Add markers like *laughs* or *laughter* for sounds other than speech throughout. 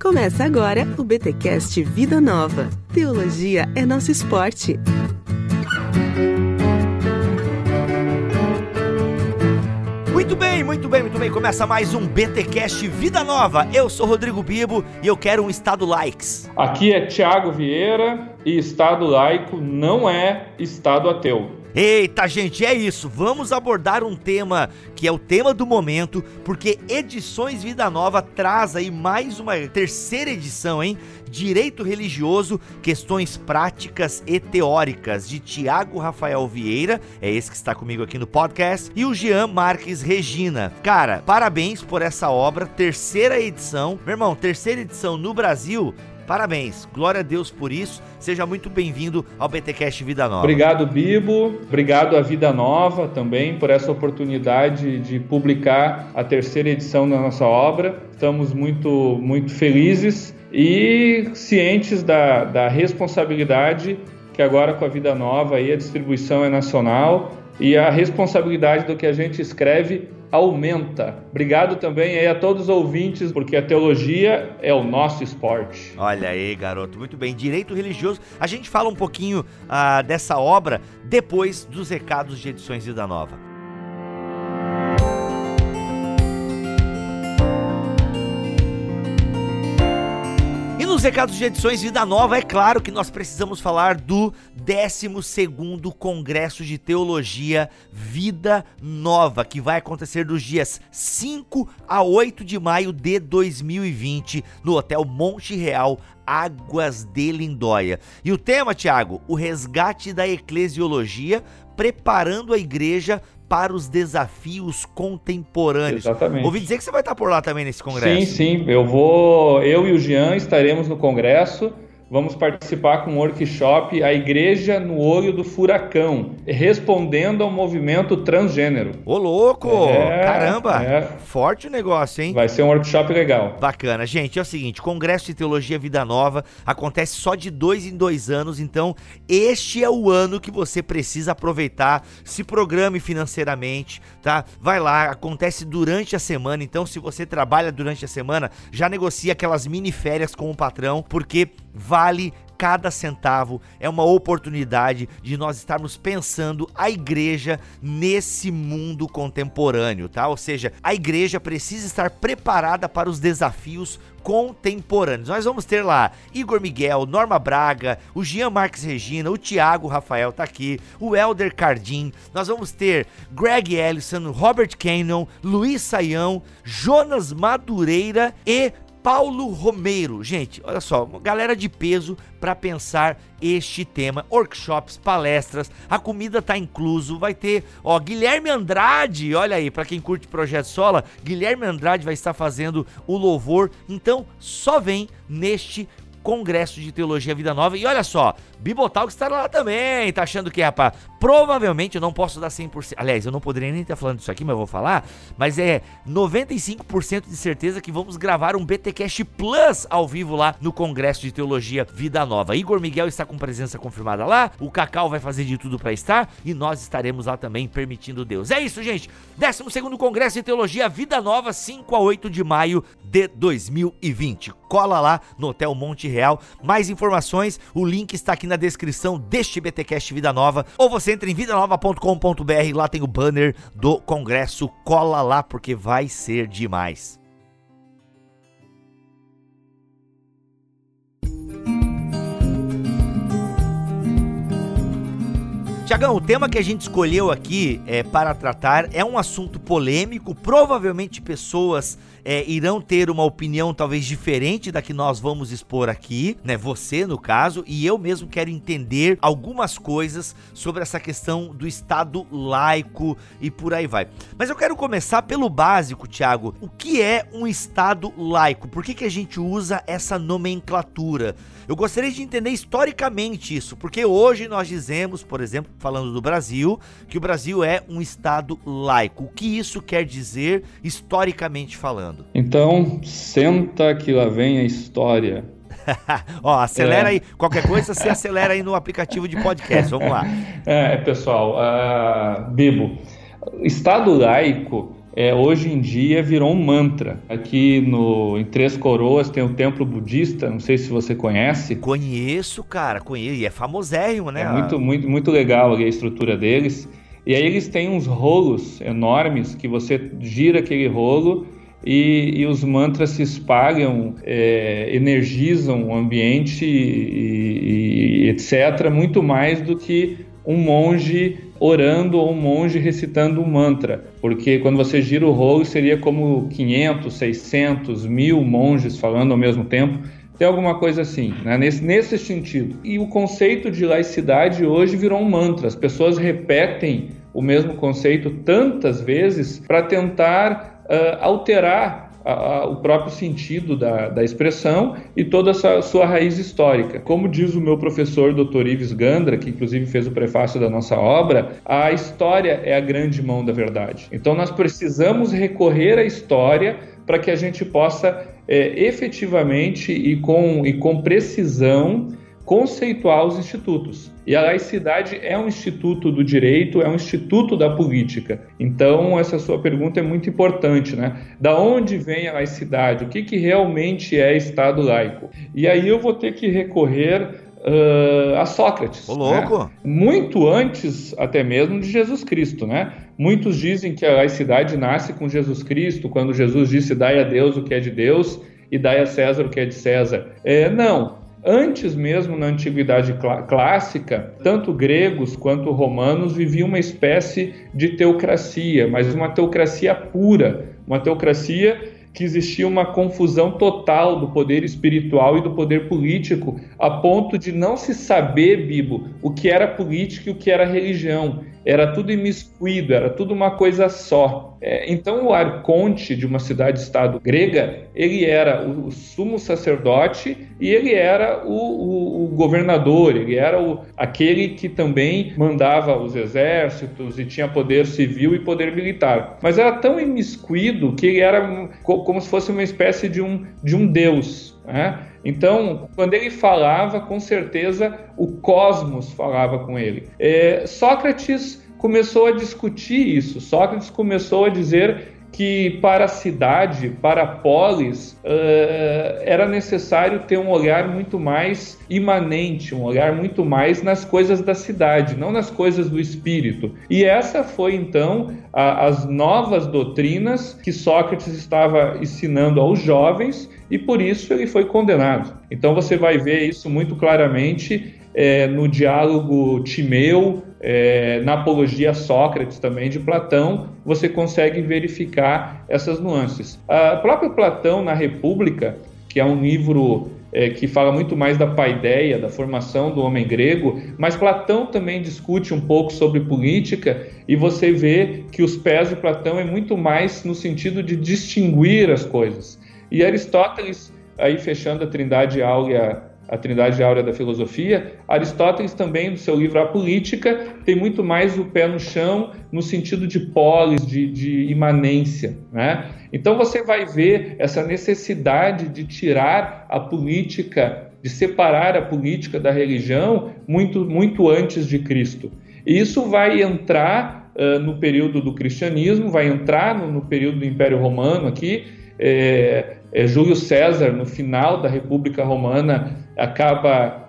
Começa agora o BTcast Vida Nova. Teologia é nosso esporte. Muito bem, muito bem, muito bem. Começa mais um BTcast Vida Nova. Eu sou Rodrigo Bibo e eu quero um estado likes. Aqui é Tiago Vieira e estado laico não é estado ateu. Eita, gente, é isso. Vamos abordar um tema que é o tema do momento, porque Edições Vida Nova traz aí mais uma terceira edição, hein? Direito Religioso, Questões Práticas e Teóricas, de Tiago Rafael Vieira, é esse que está comigo aqui no podcast, e o Jean Marques Regina. Cara, parabéns por essa obra, terceira edição. Meu irmão, terceira edição no Brasil, Parabéns, glória a Deus por isso. Seja muito bem-vindo ao BTcast Vida Nova. Obrigado, Bibo. Obrigado à Vida Nova também por essa oportunidade de publicar a terceira edição da nossa obra. Estamos muito, muito felizes e cientes da, da responsabilidade que agora com a Vida Nova aí a distribuição é nacional e a responsabilidade do que a gente escreve aumenta. Obrigado também a todos os ouvintes, porque a teologia é o nosso esporte. Olha aí, garoto, muito bem. Direito religioso. A gente fala um pouquinho uh, dessa obra depois dos recados de edições Vida Nova. nos recados de edições Vida Nova, é claro que nós precisamos falar do 12º Congresso de Teologia Vida Nova, que vai acontecer dos dias 5 a 8 de maio de 2020 no Hotel Monte Real, Águas de Lindóia. E o tema, Tiago, o resgate da eclesiologia, preparando a igreja para os desafios contemporâneos. Exatamente. Ouvi dizer que você vai estar por lá também nesse congresso. Sim, sim. Eu vou, eu e o Jean estaremos no congresso vamos participar com um workshop A Igreja no Olho do Furacão, respondendo ao movimento transgênero. Ô, louco! É, Caramba! É. Forte o negócio, hein? Vai ser um workshop legal. Bacana. Gente, é o seguinte, Congresso de Teologia Vida Nova acontece só de dois em dois anos, então este é o ano que você precisa aproveitar, se programe financeiramente, tá? Vai lá, acontece durante a semana, então se você trabalha durante a semana, já negocia aquelas mini férias com o patrão, porque vale cada centavo, é uma oportunidade de nós estarmos pensando a igreja nesse mundo contemporâneo, tá? Ou seja, a igreja precisa estar preparada para os desafios contemporâneos. Nós vamos ter lá Igor Miguel, Norma Braga, o Jean Marques Regina, o Thiago Rafael tá aqui, o Elder Cardim, nós vamos ter Greg Ellison, Robert Cannon, Luiz Saião, Jonas Madureira e Paulo Romero. Gente, olha só, galera de peso para pensar este tema. Workshops, palestras, a comida tá incluso, vai ter, ó, Guilherme Andrade, olha aí, para quem curte Projeto Sola, Guilherme Andrade vai estar fazendo o louvor. Então, só vem neste Congresso de Teologia Vida Nova. E olha só, Bibotalk estará lá também. Tá achando que, rapaz, provavelmente eu não posso dar 100%. Aliás, eu não poderia nem estar falando isso aqui, mas eu vou falar. Mas é 95% de certeza que vamos gravar um BTcast Plus ao vivo lá no Congresso de Teologia Vida Nova. Igor Miguel está com presença confirmada lá. O Cacau vai fazer de tudo para estar. E nós estaremos lá também, permitindo Deus. É isso, gente. 12 Congresso de Teologia Vida Nova, 5 a 8 de maio de 2020. Cola lá no Hotel Monte Real. Mais informações, o link está aqui na descrição deste BTcast Vida Nova, ou você entra em vidanova.com.br, lá tem o banner do congresso, cola lá porque vai ser demais. Tiagão, o tema que a gente escolheu aqui é, para tratar é um assunto polêmico. Provavelmente pessoas é, irão ter uma opinião talvez diferente da que nós vamos expor aqui, né? Você, no caso, e eu mesmo quero entender algumas coisas sobre essa questão do Estado laico e por aí vai. Mas eu quero começar pelo básico, Tiago. O que é um Estado laico? Por que, que a gente usa essa nomenclatura? Eu gostaria de entender historicamente isso, porque hoje nós dizemos, por exemplo, falando do Brasil, que o Brasil é um Estado laico. O que isso quer dizer historicamente falando? Então, senta que lá vem a história. *laughs* Ó, acelera é. aí. Qualquer coisa você *laughs* acelera aí no aplicativo de podcast. Vamos lá. *laughs* É, pessoal, uh, Bibo, Estado laico é, hoje em dia virou um mantra. Aqui no, em Três Coroas tem o templo budista, não sei se você conhece. Conheço, cara, conheço. E é famosérrimo, né? É muito, muito, muito legal a estrutura deles. E aí eles têm uns rolos enormes que você gira aquele rolo e, e os mantras se espalham, é, energizam o ambiente e, e etc., muito mais do que um monge orando ou um monge recitando um mantra, porque quando você gira o rolo seria como 500, 600, mil monges falando ao mesmo tempo. Tem alguma coisa assim, né? nesse, nesse sentido. E o conceito de laicidade hoje virou um mantra. As pessoas repetem o mesmo conceito tantas vezes para tentar uh, alterar a, a, o próprio sentido da, da expressão e toda a sua raiz histórica. Como diz o meu professor Dr. Ives Gandra, que inclusive fez o prefácio da nossa obra, a história é a grande mão da verdade. Então nós precisamos recorrer à história para que a gente possa é, efetivamente e com, e com precisão conceituar os institutos. E a laicidade é um instituto do direito, é um instituto da política. Então, essa sua pergunta é muito importante, né? Da onde vem a laicidade? O que, que realmente é Estado laico? E aí eu vou ter que recorrer uh, a Sócrates. Ô, louco! Né? Muito antes até mesmo de Jesus Cristo, né? Muitos dizem que a laicidade nasce com Jesus Cristo, quando Jesus disse: dai a Deus o que é de Deus e dai a César o que é de César. É, não, Antes mesmo, na antiguidade cl clássica, tanto gregos quanto romanos viviam uma espécie de teocracia, mas uma teocracia pura, uma teocracia que existia uma confusão total do poder espiritual e do poder político, a ponto de não se saber, Bibo, o que era política e o que era religião era tudo imiscuído, era tudo uma coisa só. É, então, o arconte de uma cidade-estado grega, ele era o, sumo sacerdote e ele era o, o, o governador, ele era aquele que também mandava os exércitos e tinha poder civil e poder militar. Mas era tão imiscuído que ele era como se fosse uma espécie de um, de um deus. Né? Então, quando ele falava, com certeza o cosmos falava com ele. É, Sócrates começou a discutir isso. Sócrates começou a dizer que para a cidade, para a polis, uh, era necessário ter um olhar muito mais imanente, um olhar muito mais nas coisas da cidade, não nas coisas do espírito. E essa foi então a, as novas doutrinas que Sócrates estava ensinando aos jovens e por isso ele foi condenado. Então você vai ver isso muito claramente é, no diálogo Timeu, é, na apologia Sócrates também de Platão, você consegue verificar essas nuances. A próprio Platão na República, que é um livro é, que fala muito mais da paideia, da formação do homem grego, mas Platão também discute um pouco sobre política e você vê que os pés de Platão é muito mais no sentido de distinguir as coisas. E Aristóteles, aí fechando a trindade áurea, a trindade áurea da filosofia, Aristóteles também, no seu livro A Política, tem muito mais o pé no chão no sentido de polis, de, de imanência. Né? Então você vai ver essa necessidade de tirar a política, de separar a política da religião muito, muito antes de Cristo. E isso vai entrar no período do cristianismo, vai entrar no, no período do Império Romano aqui, é, é, Júlio César, no final da República Romana, acaba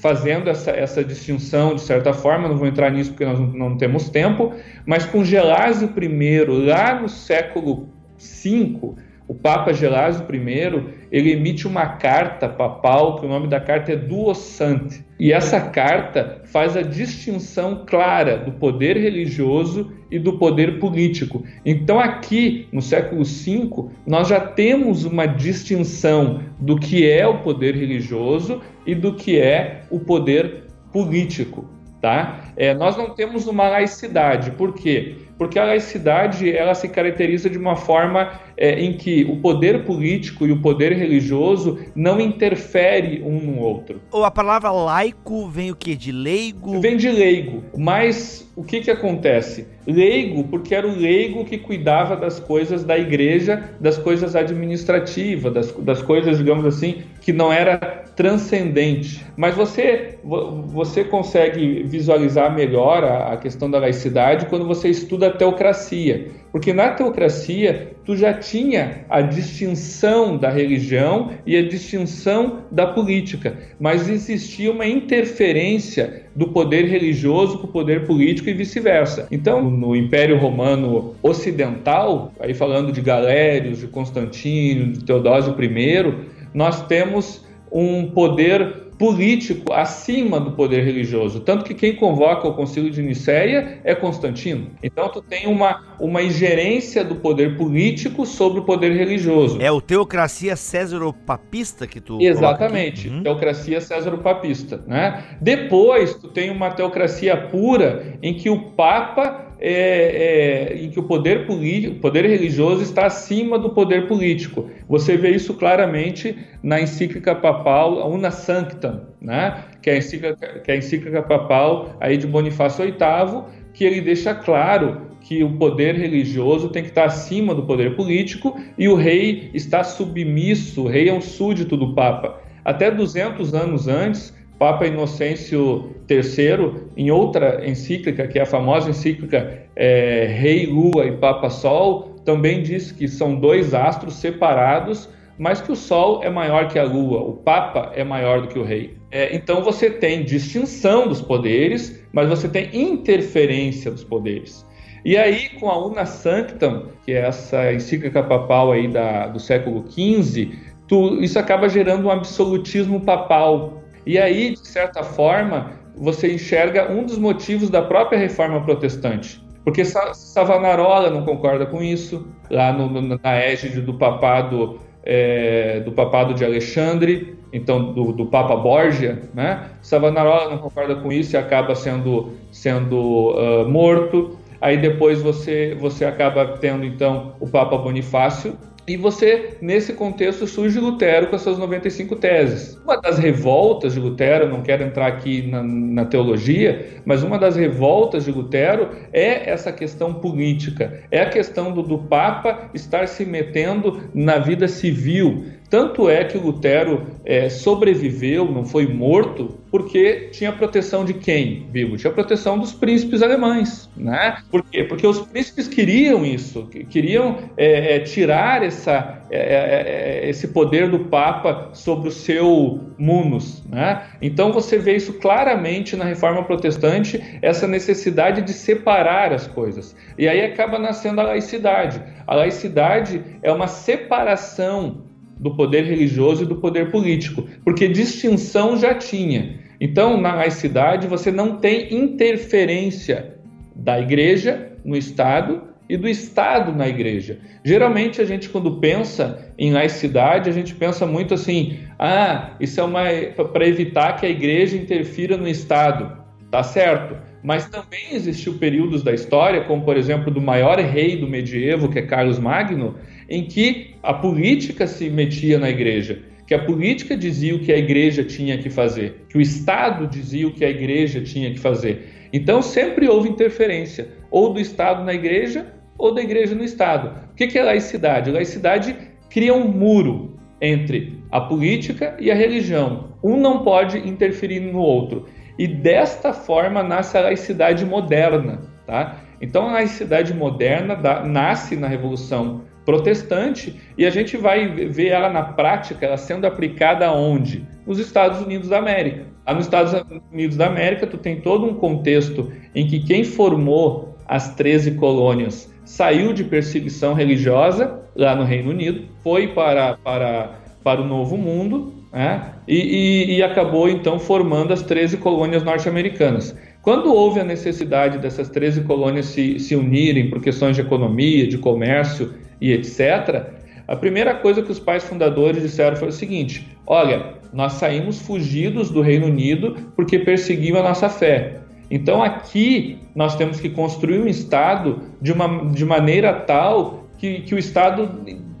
fazendo essa, essa distinção de certa forma, não vou entrar nisso porque nós não, não temos tempo, mas com Gelásio I, lá no século V, o Papa Gelásio I, ele emite uma carta papal, que o nome da carta é Duossante. E essa carta faz a distinção clara do poder religioso e do poder político. Então, aqui no século V, nós já temos uma distinção do que é o poder religioso e do que é o poder político. Tá? É, nós não temos uma laicidade, por quê? Porque a laicidade ela se caracteriza de uma forma é, em que o poder político e o poder religioso não interfere um no outro. Ou a palavra laico vem o que? De leigo? Vem de leigo, mas o que, que acontece? Leigo, porque era o leigo que cuidava das coisas da igreja, das coisas administrativas, das, das coisas, digamos assim, que não era transcendente. Mas você, você consegue visualizar melhor a, a questão da laicidade quando você estuda teocracia. Porque na teocracia, tu já tinha a distinção da religião e a distinção da política, mas existia uma interferência do poder religioso com o poder político e vice-versa. Então, no Império Romano Ocidental, aí falando de Galérios, de Constantino, de Teodósio I, nós temos um poder político acima do poder religioso. Tanto que quem convoca o concílio de Nicéia é Constantino. Então tu tem uma, uma ingerência do poder político sobre o poder religioso. É o teocracia césaro-papista que tu Exatamente, uhum. teocracia césaro-papista. Né? Depois tu tem uma teocracia pura em que o Papa é, é, em que o poder, político, poder religioso está acima do poder político. Você vê isso claramente na encíclica papal Una Sanctam, né? que, é a encíclica, que é a encíclica papal aí de Bonifácio VIII, que ele deixa claro que o poder religioso tem que estar acima do poder político e o rei está submisso, o rei é um súdito do Papa. Até 200 anos antes, Papa Inocêncio III, em outra encíclica, que é a famosa encíclica é, Rei Lua e Papa Sol, também diz que são dois astros separados, mas que o Sol é maior que a Lua, o Papa é maior do que o Rei. É, então você tem distinção dos poderes, mas você tem interferência dos poderes. E aí, com a Una Sanctam, que é essa encíclica papal aí da, do século XV, tu, isso acaba gerando um absolutismo papal, e aí, de certa forma, você enxerga um dos motivos da própria reforma protestante. Porque Savonarola não concorda com isso, lá no, na égide do papado, é, do papado de Alexandre, então do, do Papa Borgia, né? Savonarola não concorda com isso e acaba sendo, sendo uh, morto. Aí depois você, você acaba tendo então o Papa Bonifácio, e você, nesse contexto, surge Lutero com as suas 95 teses. Uma das revoltas de Lutero, não quero entrar aqui na, na, teologia, mas uma das revoltas de Lutero é essa questão política, é a questão do, do Papa estar se metendo na vida civil, tanto é que Lutero é, sobreviveu, não foi morto, porque tinha proteção de quem vivo? Tinha proteção dos príncipes alemães. Né? Por quê? Porque os príncipes queriam isso, queriam é, é, tirar essa, é, é, é, esse poder do Papa sobre o seu munus. Né? Então você vê isso claramente na reforma protestante, essa necessidade de separar as coisas. E aí acaba nascendo a laicidade. A laicidade é uma separação do poder religioso e do poder político, porque distinção já tinha. Então, na laicidade, você não tem interferência da igreja no Estado e do Estado na igreja. Geralmente, a gente, quando pensa em laicidade, a gente pensa muito assim: ah, isso é uma para evitar que a igreja interfira no Estado. Tá certo. Mas também existiu períodos da história, como por exemplo do maior rei do medievo, que é Carlos Magno, em que a política se metia na igreja, que a política dizia o que a igreja tinha que fazer, que o Estado dizia o que a igreja tinha que fazer. Então sempre houve interferência, ou do Estado na igreja, ou da igreja no Estado. O que é laicidade? A laicidade cria um muro entre a política e a religião. Um não pode interferir no outro. E desta forma nasce a laicidade moderna. Tá? Então a laicidade moderna da, nasce na Revolução protestante e a gente vai ver ela na prática, ela sendo aplicada onde? Nos Estados Unidos da América. Lá nos Estados Unidos da América, tu tem todo um contexto em que quem formou as 13 colônias saiu de perseguição religiosa lá no Reino Unido, foi para, para, para o Novo Mundo né? e, e, e acabou então formando as 13 colônias norte-americanas. Quando houve a necessidade dessas 13 colônias se, se unirem por questões de economia, de comércio e etc., a primeira coisa que os pais fundadores disseram foi o seguinte: olha, nós saímos fugidos do Reino Unido porque perseguiam a nossa fé. Então aqui nós temos que construir um Estado de, uma, de maneira tal que, que o Estado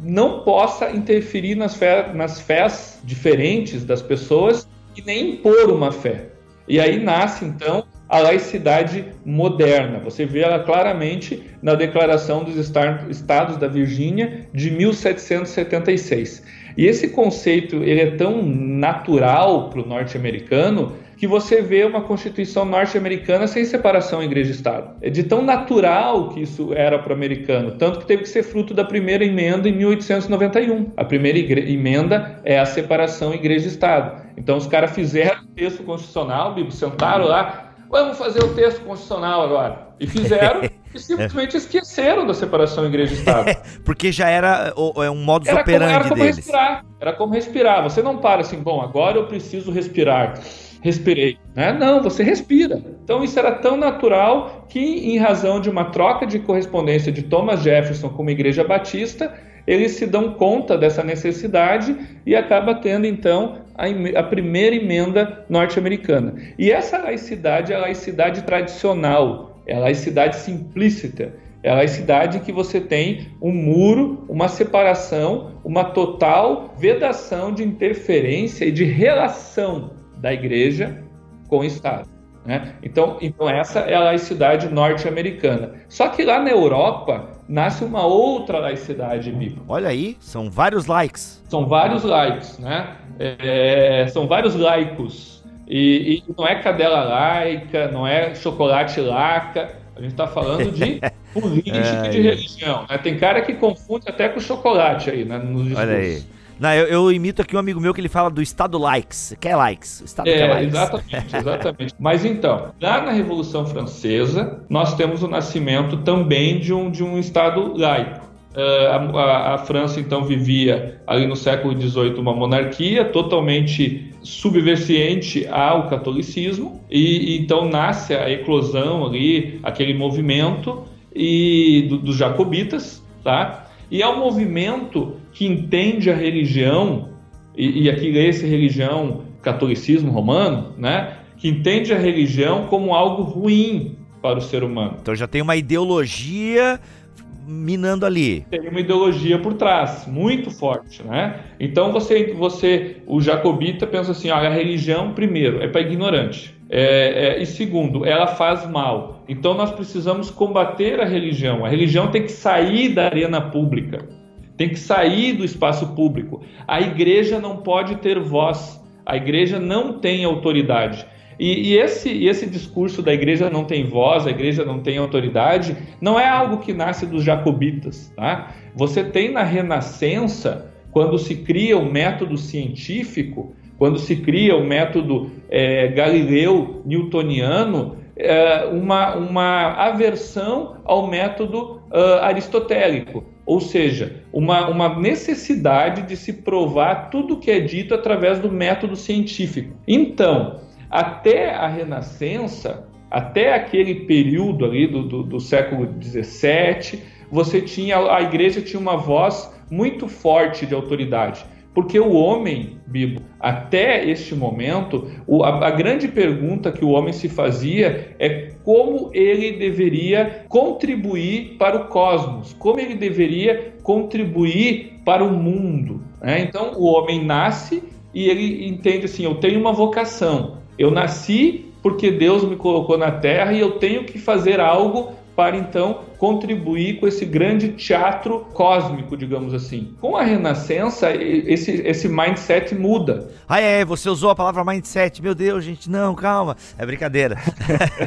não possa interferir nas, fé, nas fés diferentes das pessoas e nem impor uma fé. E aí nasce então a laicidade moderna. Você vê ela claramente na Declaração dos Estados da Virgínia de 1776. E esse conceito ele é tão natural para o norte-americano que você vê uma Constituição norte-americana sem separação igreja Estado. É de tão natural que isso era para o americano, tanto que teve que ser fruto da primeira emenda em 1891. A primeira emenda é a separação igreja-Estado. Então os caras fizeram o texto constitucional, sentaram lá, vamos fazer o texto constitucional agora. E fizeram *laughs* e simplesmente esqueceram da separação igreja-estado. *laughs* Porque já era é um modus era operandi como, era como deles. Respirar, era como respirar. Você não para assim, bom, agora eu preciso respirar respirei. Né? Não, você respira. Então isso era tão natural que, em razão de uma troca de correspondência de Thomas Jefferson com a Igreja Batista, eles se dão conta dessa necessidade e acaba tendo então a, a primeira emenda norte-americana. E essa laicidade é a laicidade tradicional, é a laicidade simplícita. É a laicidade que você tem um muro, uma separação, uma total vedação de interferência e de relação da igreja com o Estado. Né? Então, então, essa é a laicidade norte-americana. Só que lá na Europa nasce uma outra laicidade bíblica. Olha aí, são vários likes. São vários likes, né? É, são vários laicos. E, e, não é cadela laica, não é chocolate laca. A gente está falando de *laughs* política e de religião. Né? Tem cara que confunde até com chocolate aí, né, nos discursos. Olha aí. Não, eu, eu, imito aqui um amigo meu que ele fala do Estado likes. Quer likes? Estado é, quer likes. exatamente, exatamente. *laughs* Mas então, lá na Revolução Francesa, nós temos o nascimento também de um, de um Estado laico. Uh, a, a, França então vivia ali no século XVIII uma monarquia totalmente subversiente ao catolicismo e, e então nasce a eclosão ali aquele movimento e do, dos jacobitas, tá? E é um movimento que entende a religião, e, e aqui lê-se religião, catolicismo romano, né? que entende a religião como algo ruim para o ser humano. Então já tem uma ideologia minando ali. Tem uma ideologia por trás, muito forte, né? Então você, você, o jacobita pensa assim, olha, a religião primeiro é para ignorante. É, é, e segundo, ela faz mal. Então nós precisamos combater a religião. A religião tem que sair da arena pública, tem que sair do espaço público. A igreja não pode ter voz, a igreja não tem autoridade. E, e esse, esse discurso da igreja não tem voz, a igreja não tem autoridade, não é algo que nasce dos jacobitas. Tá? Você tem na Renascença, quando se cria o método científico, quando se cria o método é, galileu newtoniano, é, uma, uma aversão ao método uh, aristotélico, ou seja, uma, uma necessidade de se provar tudo que é dito através do método científico. Então, até a Renascença, até aquele período ali do, do, do século XVII, você tinha a igreja tinha uma voz muito forte de autoridade. Porque o homem, Bibo, até este momento, a, a, grande pergunta que o homem se fazia é como ele deveria contribuir para o cosmos, como ele deveria contribuir para o mundo. Né? Então, o homem nasce e ele entende assim: eu tenho uma vocação, eu nasci porque Deus me colocou na terra e eu tenho que fazer algo para então contribuir com esse grande teatro cósmico, digamos assim. Com a Renascença, esse, esse mindset muda. Ah, é, você usou a palavra mindset. Meu Deus, gente, não, calma. É brincadeira.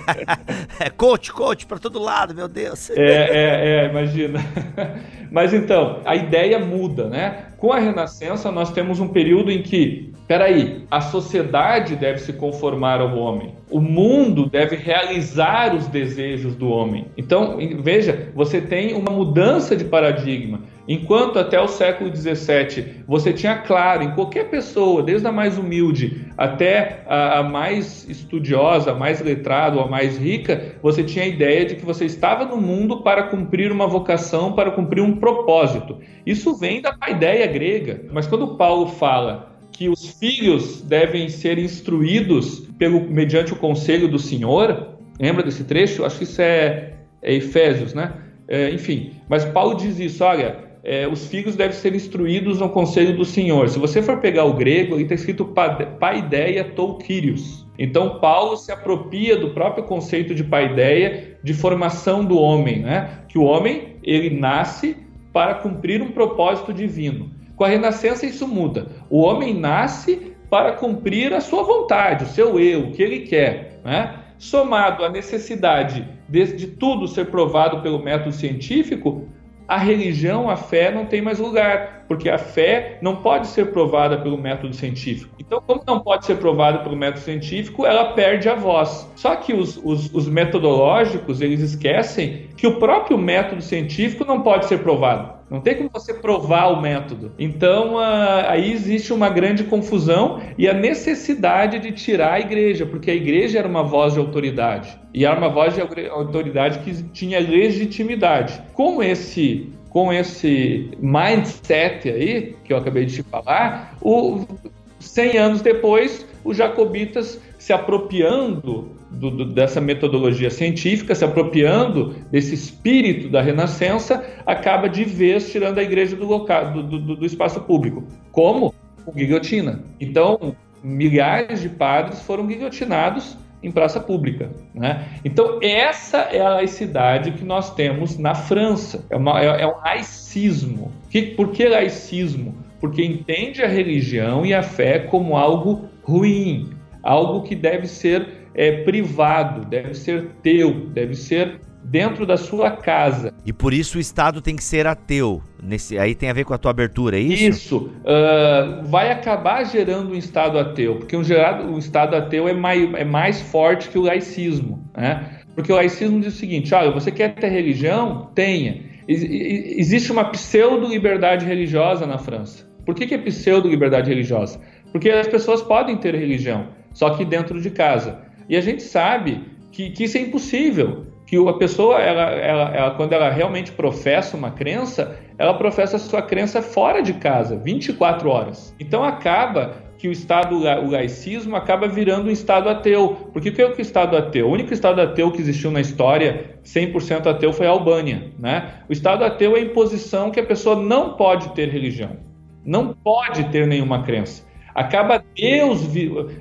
*laughs* é coach, coach para todo lado, meu Deus. É, é, é, imagina. *laughs* Mas então, a ideia muda, né? Com a Renascença, nós temos um período em que, peraí, a sociedade deve se conformar ao homem, o mundo deve realizar os desejos do homem. Então, veja, você tem uma mudança de paradigma. Enquanto até o século XVII você tinha claro em qualquer pessoa, desde a mais humilde até a, a mais estudiosa, a mais letrada, a mais rica, você tinha a ideia de que você estava no mundo para cumprir uma vocação, para cumprir um propósito. Isso vem da ideia grega. Mas quando Paulo fala que os filhos devem ser instruídos pelo mediante o conselho do Senhor, lembra desse trecho? Acho que isso é Efésios, né? É, enfim, mas Paulo diz isso, olha, é, os filhos devem ser instruídos no conselho do Senhor. Se você for pegar o grego, ele está escrito paideia toukirios. Então Paulo se apropria do próprio conceito de paideia de formação do homem, né? Que o homem ele nasce para cumprir um propósito divino. Com a Renascença, isso muda. O homem nasce para cumprir a sua vontade, o seu eu, o que ele quer. Né? Somado à necessidade de, de tudo ser provado pelo método científico, a religião, a fé não tem mais lugar, porque a fé não pode ser provada pelo método científico. Então, como não pode ser provada pelo método científico, ela perde a voz. Só que os, os, os metodológicos, eles esquecem que o próprio método científico não pode ser provado. Não tem como você provar o método. Então, aí existe uma grande confusão e a necessidade de tirar a igreja, porque a igreja era uma voz de autoridade. E era uma voz de autoridade que tinha legitimidade. Com esse com esse mindset aí, que eu acabei de te falar, o, 100 anos depois, os jacobitas se apropriando do, do, dessa metodologia científica, se apropriando desse espírito da Renascença, acaba de vez tirando a igreja do, local, do, do espaço público. Como? Com guilhotina. Então, milhares de padres foram guilhotinados em praça pública. Né? Então, essa é a laicidade que nós temos na França. É, uma, é, é um laicismo. Que, por que laicismo? Porque entende a religião e a fé como algo ruim, algo que deve ser é, privado, deve ser teu, deve ser dentro da sua casa. E por isso o Estado tem que ser ateu. Nesse, aí tem a ver com a tua abertura, é isso? Isso. Uh, vai acabar gerando um Estado ateu, porque um, gerado, um Estado ateu é mais, é mais forte que o laicismo. Né? Porque o laicismo diz o seguinte: olha, você quer ter religião? Tenha. Existe uma pseudo-liberdade religiosa na França. Por que, que é pseudo-liberdade religiosa? Porque as pessoas podem ter religião, só que dentro de casa. E a gente sabe que, que isso é impossível, que a pessoa, ela, ela, ela, quando ela realmente professa uma crença, ela professa a sua crença fora de casa, 24 horas. Então acaba que o Estado, o laicismo, acaba virando um Estado ateu. Porque o que é o Estado ateu? O único Estado ateu que existiu na história, 100% ateu, foi a Albânia. Né? O Estado ateu é a imposição que a pessoa não pode ter religião, não pode ter nenhuma crença. Acaba Deus,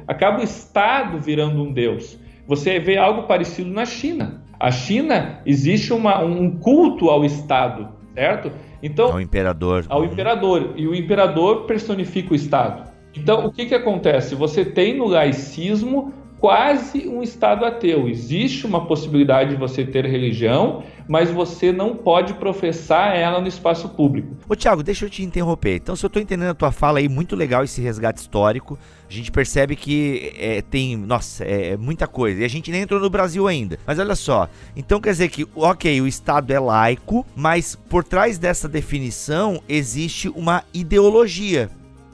acaba o Estado virando um Deus. Você vê algo parecido na China. A China existe uma, um culto ao Estado, certo? Então ao imperador. Ao imperador e o imperador personifica o Estado. Então o que que acontece? Você tem no laicismo quase um estado ateu. Existe uma possibilidade de você ter religião, mas você não pode professar ela no espaço público. Ô Tiago, deixa eu te interromper. Então, se eu estou entendendo a tua fala aí, muito legal esse resgate histórico. A gente percebe que é, tem, nossa, é, é muita coisa. E a gente nem entrou no Brasil ainda. Mas olha só, então quer dizer que, ok, o Estado é laico, mas por trás dessa definição existe uma ideologia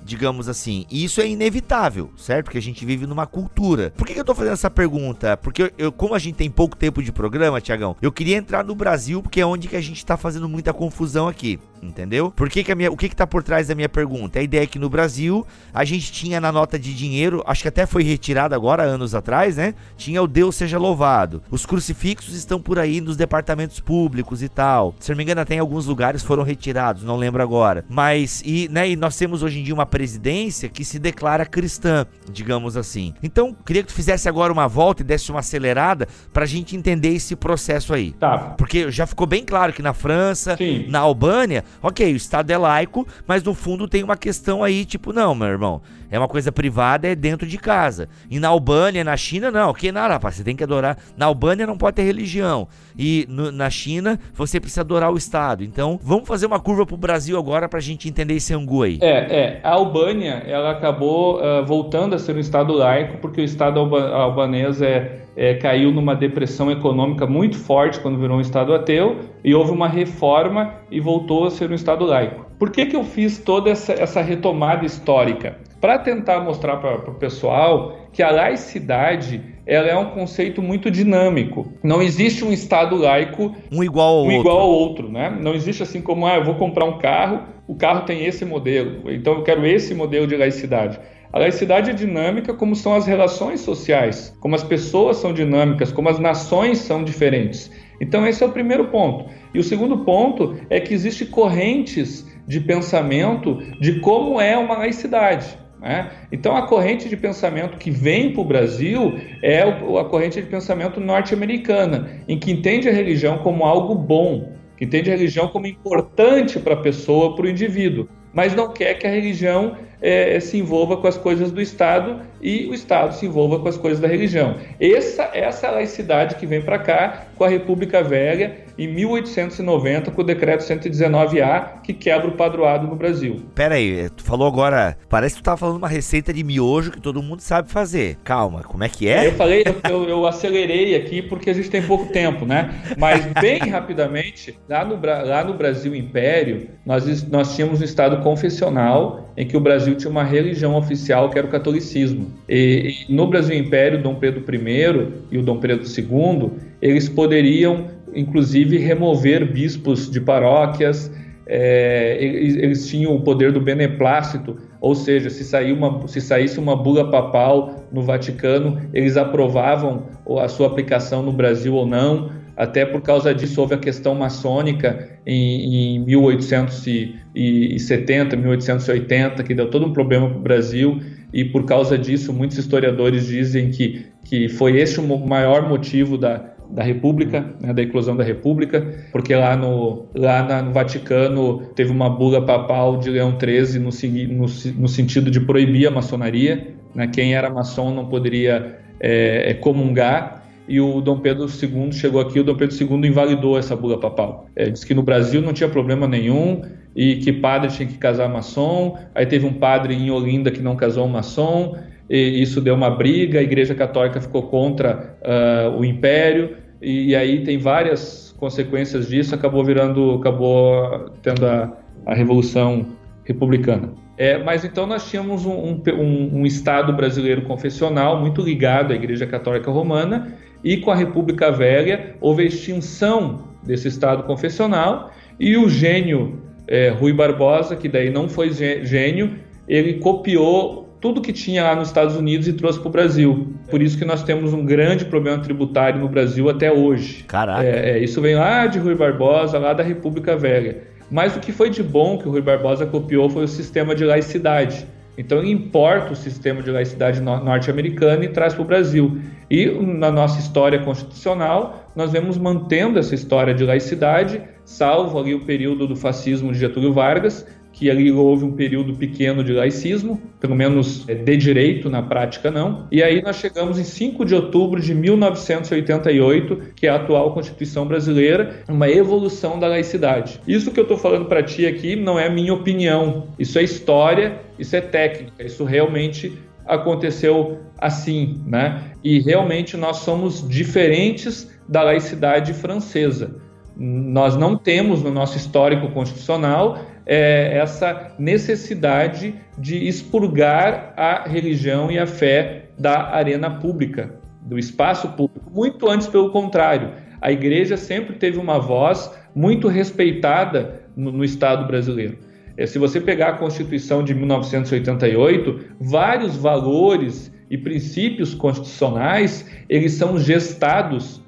digamos assim. E isso é inevitável, certo? Porque a gente vive numa cultura. Por que, que eu tô fazendo essa pergunta? Porque eu, eu, como a gente tem pouco tempo de programa, Tiagão, eu queria entrar no Brasil, porque é onde que a gente tá fazendo muita confusão aqui. Entendeu? Por que, que a minha, o que, que tá por trás da minha pergunta? A ideia é que no Brasil a gente tinha na nota de dinheiro, acho que até foi retirado agora, anos atrás, né? Tinha o Deus seja louvado. Os crucifixos estão por aí nos departamentos públicos e tal. Se não me engano, até em alguns lugares foram retirados, não lembro agora. Mas, e, né, e nós temos hoje em dia uma presidência que se declara cristã, digamos assim. Então, queria que tu fizesse agora uma volta e desse uma acelerada pra gente entender esse processo aí. Tá. Porque já ficou bem claro que na França, Sim. na Albânia, ok, o Estado é laico, mas no fundo tem uma questão aí, tipo, não, meu irmão, é uma coisa privada, é dentro de casa. E na Albânia, na China, não. Que nada, rapaz, você tem que adorar. Na Albânia não pode ter religião. E no, na China, você precisa adorar o Estado. Então, vamos fazer uma curva pro Brasil agora pra gente entender esse angu aí. É, é. A Albânia, ela acabou uh, voltando a ser um Estado laico, porque o Estado alba albanês é, é, caiu numa depressão econômica muito forte quando virou um Estado ateu, e houve uma reforma e voltou a ser um Estado laico. Por que, que eu fiz toda essa, essa retomada histórica? Para tentar mostrar para o pessoal que a laicidade ela é um conceito muito dinâmico. Não existe um Estado laico um igual ao, um outro. Igual ao outro, né? Não existe assim como ah, eu vou comprar um carro, o carro tem esse modelo, então eu quero esse modelo de laicidade. A laicidade é dinâmica como são as relações sociais, como as pessoas são dinâmicas, como as nações são diferentes. Então esse é o primeiro ponto. E o segundo ponto é que existem correntes de pensamento de como é uma laicidade. Né? Então, a corrente de pensamento que vem para o Brasil é a corrente de pensamento norte-americana, em que entende a religião como algo bom, que entende a religião como importante para a pessoa, para o indivíduo. mas não quer que a religião é, se envolva com as coisas do Estado e o Estado se envolva com as coisas da religião. Essa, essa é a laicidade que vem para cá com a República Velha em 1890 com o decreto 119A que quebra o padroado no Brasil. Pera aí, tu falou agora, parece que tu tava falando uma receita de miojo que todo mundo sabe fazer. Calma, como é que é? Eu falei, eu, eu acelerei aqui porque a gente tem pouco tempo, né? Mas bem rapidamente, lá no, lá no Brasil Império, nós, nós tínhamos um estado confessional em que o Brasil tinha uma religião oficial que era o catolicismo. E, e no Brasil Império, Dom Pedro I e o Dom Pedro II, eles poderiam inclusive remover bispos de paróquias, é, eles, eles, tinham o poder do beneplácito, ou seja, se, uma, se saísse uma bula papal no Vaticano, eles aprovavam a sua aplicação no Brasil ou não. Até por causa disso houve a questão maçônica em, em 1870, 1880, que deu todo um problema para o Brasil, e por causa disso muitos historiadores dizem que, que foi esse o maior motivo da, da República, né, da eclosão da República, porque lá no, lá no Vaticano teve uma bula papal de Leão XIII no, no, no sentido de proibir a maçonaria, né, quem era maçom não poderia é, é, comungar, e o Dom Pedro II chegou aqui, o Dom Pedro II invalidou essa bula papal. É, disse que no Brasil não tinha problema nenhum e que padre tinha que casar maçom, aí teve um padre em Olinda que não casou um maçom, e isso deu uma briga, a Igreja Católica ficou contra uh, o Império, e, e, aí tem várias consequências disso, acabou virando, acabou tendo a, a Revolução Republicana. É, mas então nós tínhamos um, um, um, Estado brasileiro confessional muito ligado à Igreja Católica Romana, e com a República Velha houve a extinção desse Estado confessional, e o gênio é, Rui Barbosa, que daí não foi gênio, ele copiou tudo que tinha lá nos Estados Unidos e trouxe para o Brasil. Por isso que nós temos um grande problema tributário no Brasil até hoje. Caraca. É, é, isso vem lá de Rui Barbosa, lá da República Velha. Mas o que foi de bom que o Rui Barbosa copiou foi o sistema de laicidade. Então importa o sistema de laicidade norte-americano e traz para o Brasil. E na nossa história constitucional, nós vemos mantendo essa história de laicidade, salvo ali o período do fascismo de Getúlio Vargas, que ali houve um período pequeno de laicismo, pelo menos é, de direito, na prática não. E aí nós chegamos em 5 de outubro de 1988, que é a atual Constituição brasileira, uma evolução da laicidade. Isso que eu estou falando para ti aqui não é minha opinião, isso é história, isso é técnica, isso realmente aconteceu assim, né? E realmente nós somos diferentes da laicidade francesa. Nós não temos no nosso histórico constitucional é, essa necessidade de expurgar a religião e a fé da arena pública, do espaço público. Muito antes, pelo contrário, a igreja sempre teve uma voz muito respeitada no, no Estado brasileiro. É, se você pegar a Constituição de 1988, vários valores e princípios constitucionais eles são gestados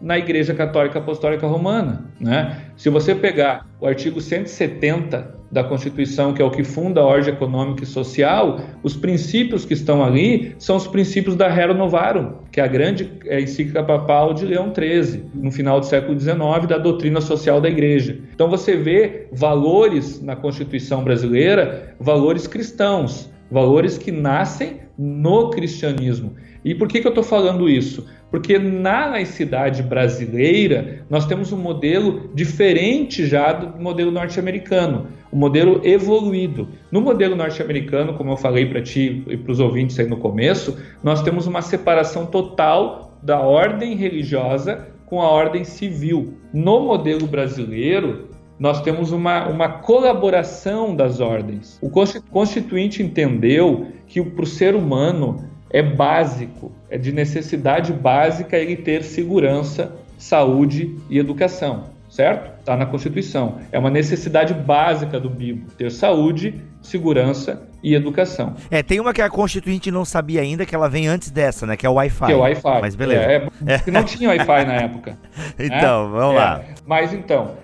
na Igreja Católica Apostólica Romana. Né? Se você pegar o artigo 170 da Constituição, que é o que funda a ordem econômica e social, os princípios que estão ali são os princípios da Rerum Novarum, que é a grande é, encíclica papal de Leão XIII, no final do século XIX, da doutrina social da Igreja. Então você vê valores na Constituição brasileira, valores cristãos, valores que nascem no cristianismo. E por que, que eu estou falando isso? Porque na laicidade brasileira nós temos um modelo diferente já do modelo norte-americano, um modelo evoluído. No modelo norte-americano, como eu falei para ti e para os ouvintes aí no começo, nós temos uma separação total da ordem religiosa com a ordem civil. No modelo brasileiro, nós temos uma, uma colaboração das ordens. O Constituinte entendeu que para o ser humano é básico, é de necessidade básica ele ter segurança, saúde e educação, certo? Está na Constituição. É uma necessidade básica do bibo, ter saúde, segurança e educação. É, tem uma que a Constituinte não sabia ainda, que ela vem antes dessa, né? Que é o Wi-Fi. Que é o Wi-Fi. Mas beleza. É, é, não tinha Wi-Fi na época. *laughs* então, né? vamos lá. É, mas então,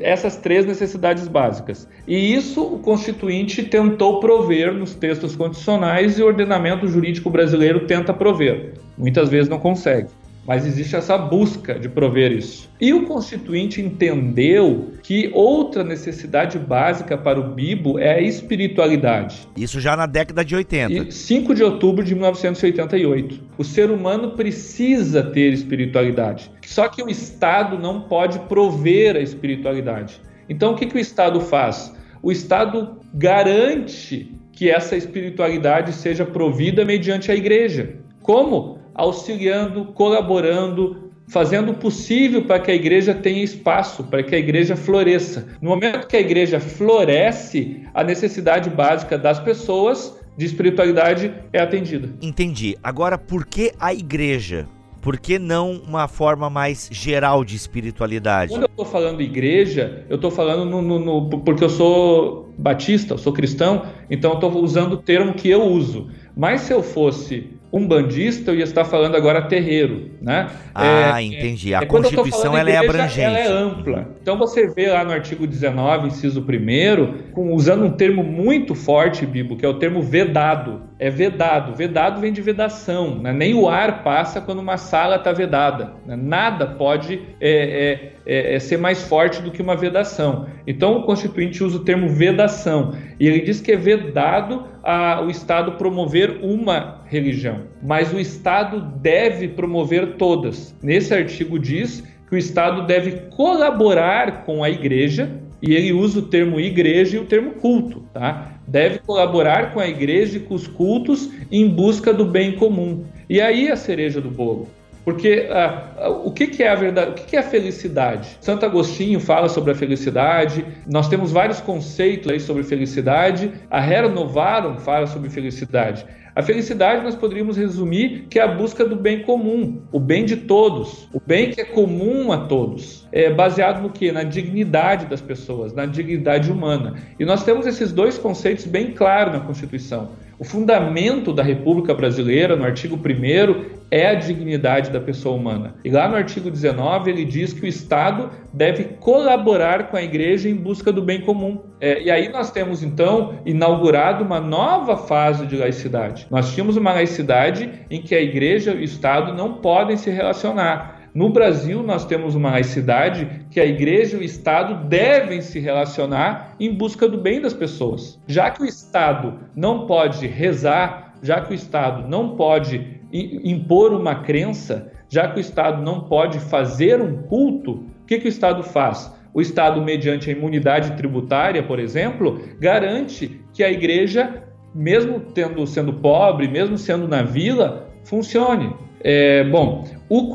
essas três necessidades básicas. E isso o Constituinte tentou prover nos textos constitucionais e o ordenamento jurídico brasileiro tenta prover. Muitas vezes não consegue. Mas existe essa busca de prover isso. E o Constituinte entendeu que outra necessidade básica para o Bibo é a espiritualidade. Isso já na década de 80. E 5 de outubro de 1988. O ser humano precisa ter espiritualidade. Só que o Estado não pode prover a espiritualidade. Então o que, que o Estado faz? O Estado garante que essa espiritualidade seja provida mediante a igreja. Como? Auxiliando, colaborando, fazendo o possível para que a igreja tenha espaço, para que a igreja floresça. No momento que a igreja floresce, a necessidade básica das pessoas de espiritualidade é atendida. Entendi. Agora, por que a igreja? Por que não uma forma mais geral de espiritualidade? Quando eu estou falando igreja, eu estou falando no, no, no, porque eu sou batista, eu sou cristão, então eu estou usando o termo que eu uso. Mas se eu fosse um bandista, eu ia estar falando agora terreiro, né? Ah, é, entendi. A é, Constituição ela igreja, é abrangente. Ela é ampla. Então você vê lá no artigo 19, inciso 1 usando um termo muito forte, Bibo, que é o termo vedado. É vedado. Vedado vem de vedação. Né? Nem o ar passa quando uma sala está vedada. Né? Nada pode é, é, é, é, ser mais forte do que uma vedação. Então o Constituinte usa o termo vedação. E ele diz que é vedado a, o Estado promover uma religião, mas o Estado deve promover todas. Nesse artigo diz que o Estado deve colaborar com a igreja, e ele usa o termo igreja e o termo culto, tá? Deve colaborar com a igreja e com os cultos em busca do bem comum. E aí a cereja do bolo. Porque ah, ah, o que, que, é a verdade? O que, que, é a felicidade? Santo Agostinho fala sobre a felicidade. Nós temos vários conceitos aí sobre felicidade. A Hera Novarum fala sobre felicidade. A felicidade nós poderíamos resumir que é a busca do bem comum, o bem de todos, o bem que é comum a todos. É baseado no que? Na dignidade das pessoas, na dignidade humana. E nós temos esses dois conceitos bem claros na Constituição. O fundamento da República Brasileira, no artigo 1, é a dignidade da pessoa humana. E lá no artigo 19, ele diz que o Estado deve colaborar com a igreja em busca do bem comum. É, e aí nós temos, então, inaugurado uma nova fase de laicidade. Nós tínhamos uma laicidade em que a igreja e o Estado não podem se relacionar. No Brasil, nós temos uma laicidade que a igreja e o Estado devem se relacionar em busca do bem das pessoas. Já que o Estado não pode rezar, já que o Estado não pode impor uma crença, já que o Estado não pode fazer um culto, o que, que o Estado faz? O Estado, mediante a imunidade tributária, por exemplo, garante que a igreja, mesmo tendo, sendo pobre, mesmo sendo na vila, funcione. É, bom, o,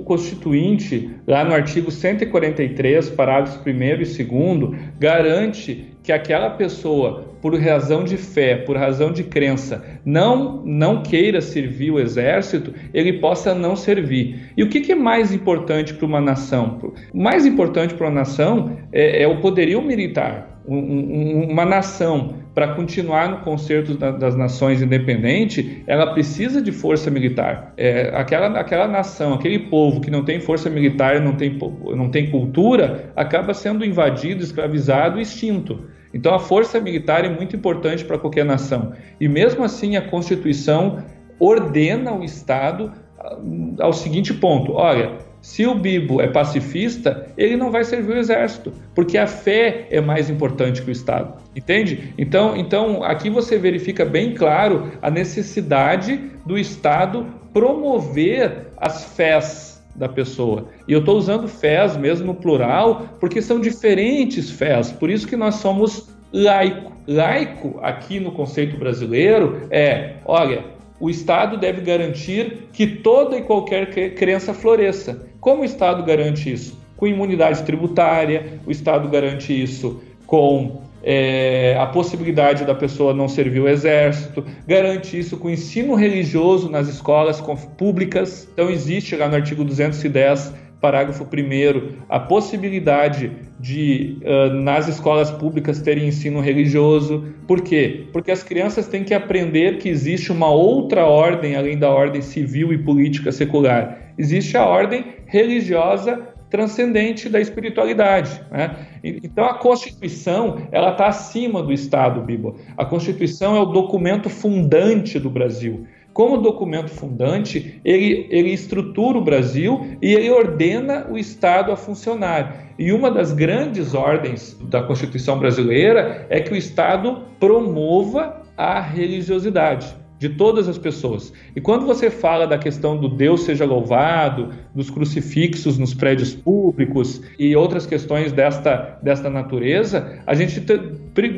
Constituinte, lá no artigo 143, parágrafos 1 e 2, garante que aquela pessoa, por razão de fé, por razão de crença, não, não queira servir o exército, ele possa não servir. E o que, que é mais importante para uma nação? O mais importante para uma nação é, é o poderio militar. Um, um, uma nação para continuar no concerto das nações independente, ela precisa de força militar. É, aquela, aquela nação, aquele povo que não tem força militar, não tem, não tem cultura, acaba sendo invadido, escravizado e extinto. Então a força militar é muito importante para qualquer nação. E mesmo assim a Constituição ordena o Estado ah, ao seguinte ponto: olha, se o Bibo é pacifista, ele não vai servir o exército, porque a fé é mais importante que o Estado. Entende? Então, então aqui você verifica bem claro a necessidade do Estado promover as fés da pessoa. E eu estou usando fés mesmo no plural, porque são diferentes fés. Por isso que nós somos laico. Laico, aqui no conceito brasileiro, é: olha, o Estado deve garantir que toda e qualquer crença floresça. Como o Estado garante isso? Com imunidade tributária, o Estado garante isso com é, a possibilidade da pessoa não servir o exército, garante isso com ensino religioso nas escolas públicas. Então, existe lá no artigo 210, parágrafo 1, a possibilidade de, uh, nas escolas públicas, terem ensino religioso. Por quê? Porque as crianças têm que aprender que existe uma outra ordem além da ordem civil e política secular existe a ordem religiosa transcendente da espiritualidade. Né? Então a Constituição ela está acima do Estado, Bíblia. A Constituição é o documento fundante do Brasil. como documento fundante, ele, ele estrutura o Brasil e ele ordena o Estado a funcionar. E uma das grandes ordens da Constituição brasileira é que o Estado promova a religiosidade de todas as pessoas. E quando você fala da questão do Deus seja louvado, dos crucifixos nos prédios públicos e outras questões desta, desta natureza, a gente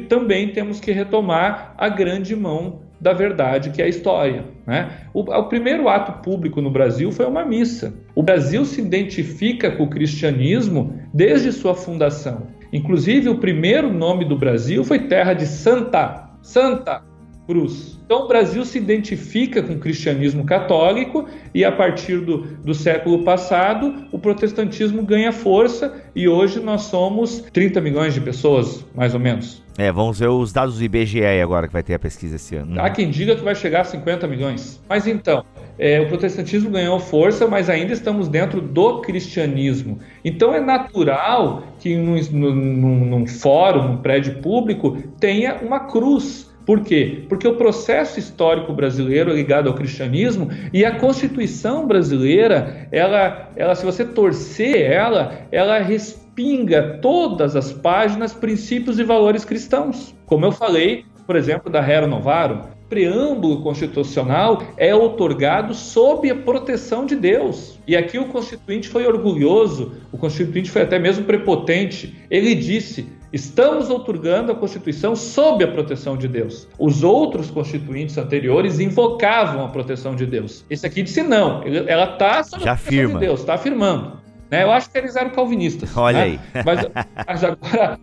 também temos que retomar a grande mão da verdade, que é a história. Né? O, o, primeiro ato público no Brasil foi uma missa. O Brasil se identifica com o cristianismo desde sua fundação. Inclusive, o primeiro nome do Brasil foi Terra de Santa. Santa cruz. Então, o Brasil se identifica com o cristianismo católico e, a partir do, do século passado, o protestantismo ganha força e hoje nós somos 30 milhões de pessoas, mais ou menos. É, vamos ver os dados do IBGE agora que vai ter a pesquisa esse ano. Há quem diga que vai chegar a 50 milhões. Mas então, é, o protestantismo ganhou força, mas ainda estamos dentro do cristianismo. Então é natural que num, num, num fórum, num prédio público, tenha uma cruz por quê? Porque o processo histórico brasileiro é ligado ao cristianismo e a Constituição brasileira, ela, ela se você torcer ela, ela respinga todas as páginas princípios e valores cristãos. Como eu falei, por exemplo, da Rera Novarum, preâmbulo constitucional é otorgado sob a proteção de Deus. E aqui o constituinte foi orgulhoso, o constituinte foi até mesmo prepotente. Ele disse: Estamos otorgando a Constituição sob a proteção de Deus. Os outros constituintes anteriores invocavam a proteção de Deus. Esse aqui disse não, ela está sob Já a proteção afirma. de Deus, está afirmando. Né? Eu acho que eles eram calvinistas. Olha né? aí. *laughs* Mas, mas agora,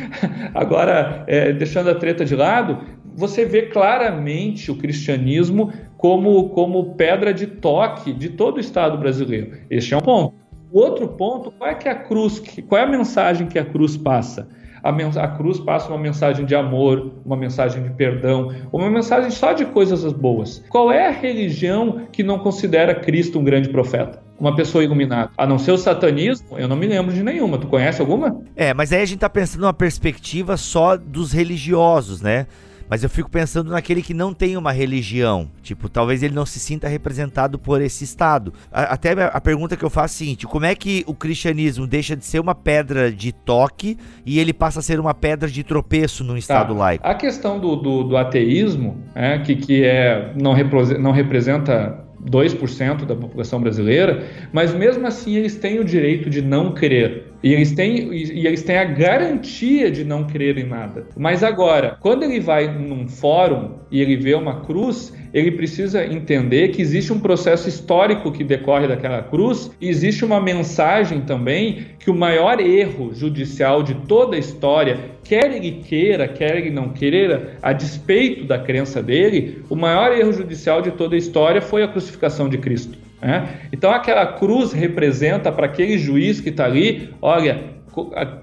*laughs* agora é, deixando a treta de lado, você vê claramente o cristianismo como, como pedra de toque de todo o Estado brasileiro. Este é um ponto. O outro ponto, qual é que é a cruz, qual é a mensagem que a cruz passa? A, a cruz passa uma mensagem de amor, uma mensagem de perdão, uma mensagem só de coisas boas. Qual é a religião que não considera Cristo um grande profeta? uma pessoa iluminada. A não ser o satanismo, eu não me lembro de nenhuma. Tu conhece alguma? É, mas aí a gente tá pensando numa perspectiva só dos religiosos, né? Mas eu fico pensando naquele que não tem uma religião. Tipo, talvez ele não se sinta representado por esse Estado. A, até a pergunta que eu faço é a seguinte: como é que o cristianismo deixa de ser uma pedra de toque e ele passa a ser uma pedra de tropeço num Estado tá. laico? A questão do, do, do ateísmo, é, que, que é, não, não representa 2% da população brasileira, mas mesmo assim eles têm o direito de não crer. E eles têm, e eles têm a garantia de não crer em nada. Mas agora, quando ele vai num fórum e ele vê uma cruz, ele precisa entender que existe um processo histórico que decorre daquela cruz e existe uma mensagem também que o maior erro judicial de toda a história, quer ele queira, quer ele não queira, a despeito da crença dele, o maior erro judicial de toda a história foi a crucificação de Cristo. Né? Então aquela cruz representa para aquele juiz que está ali, olha,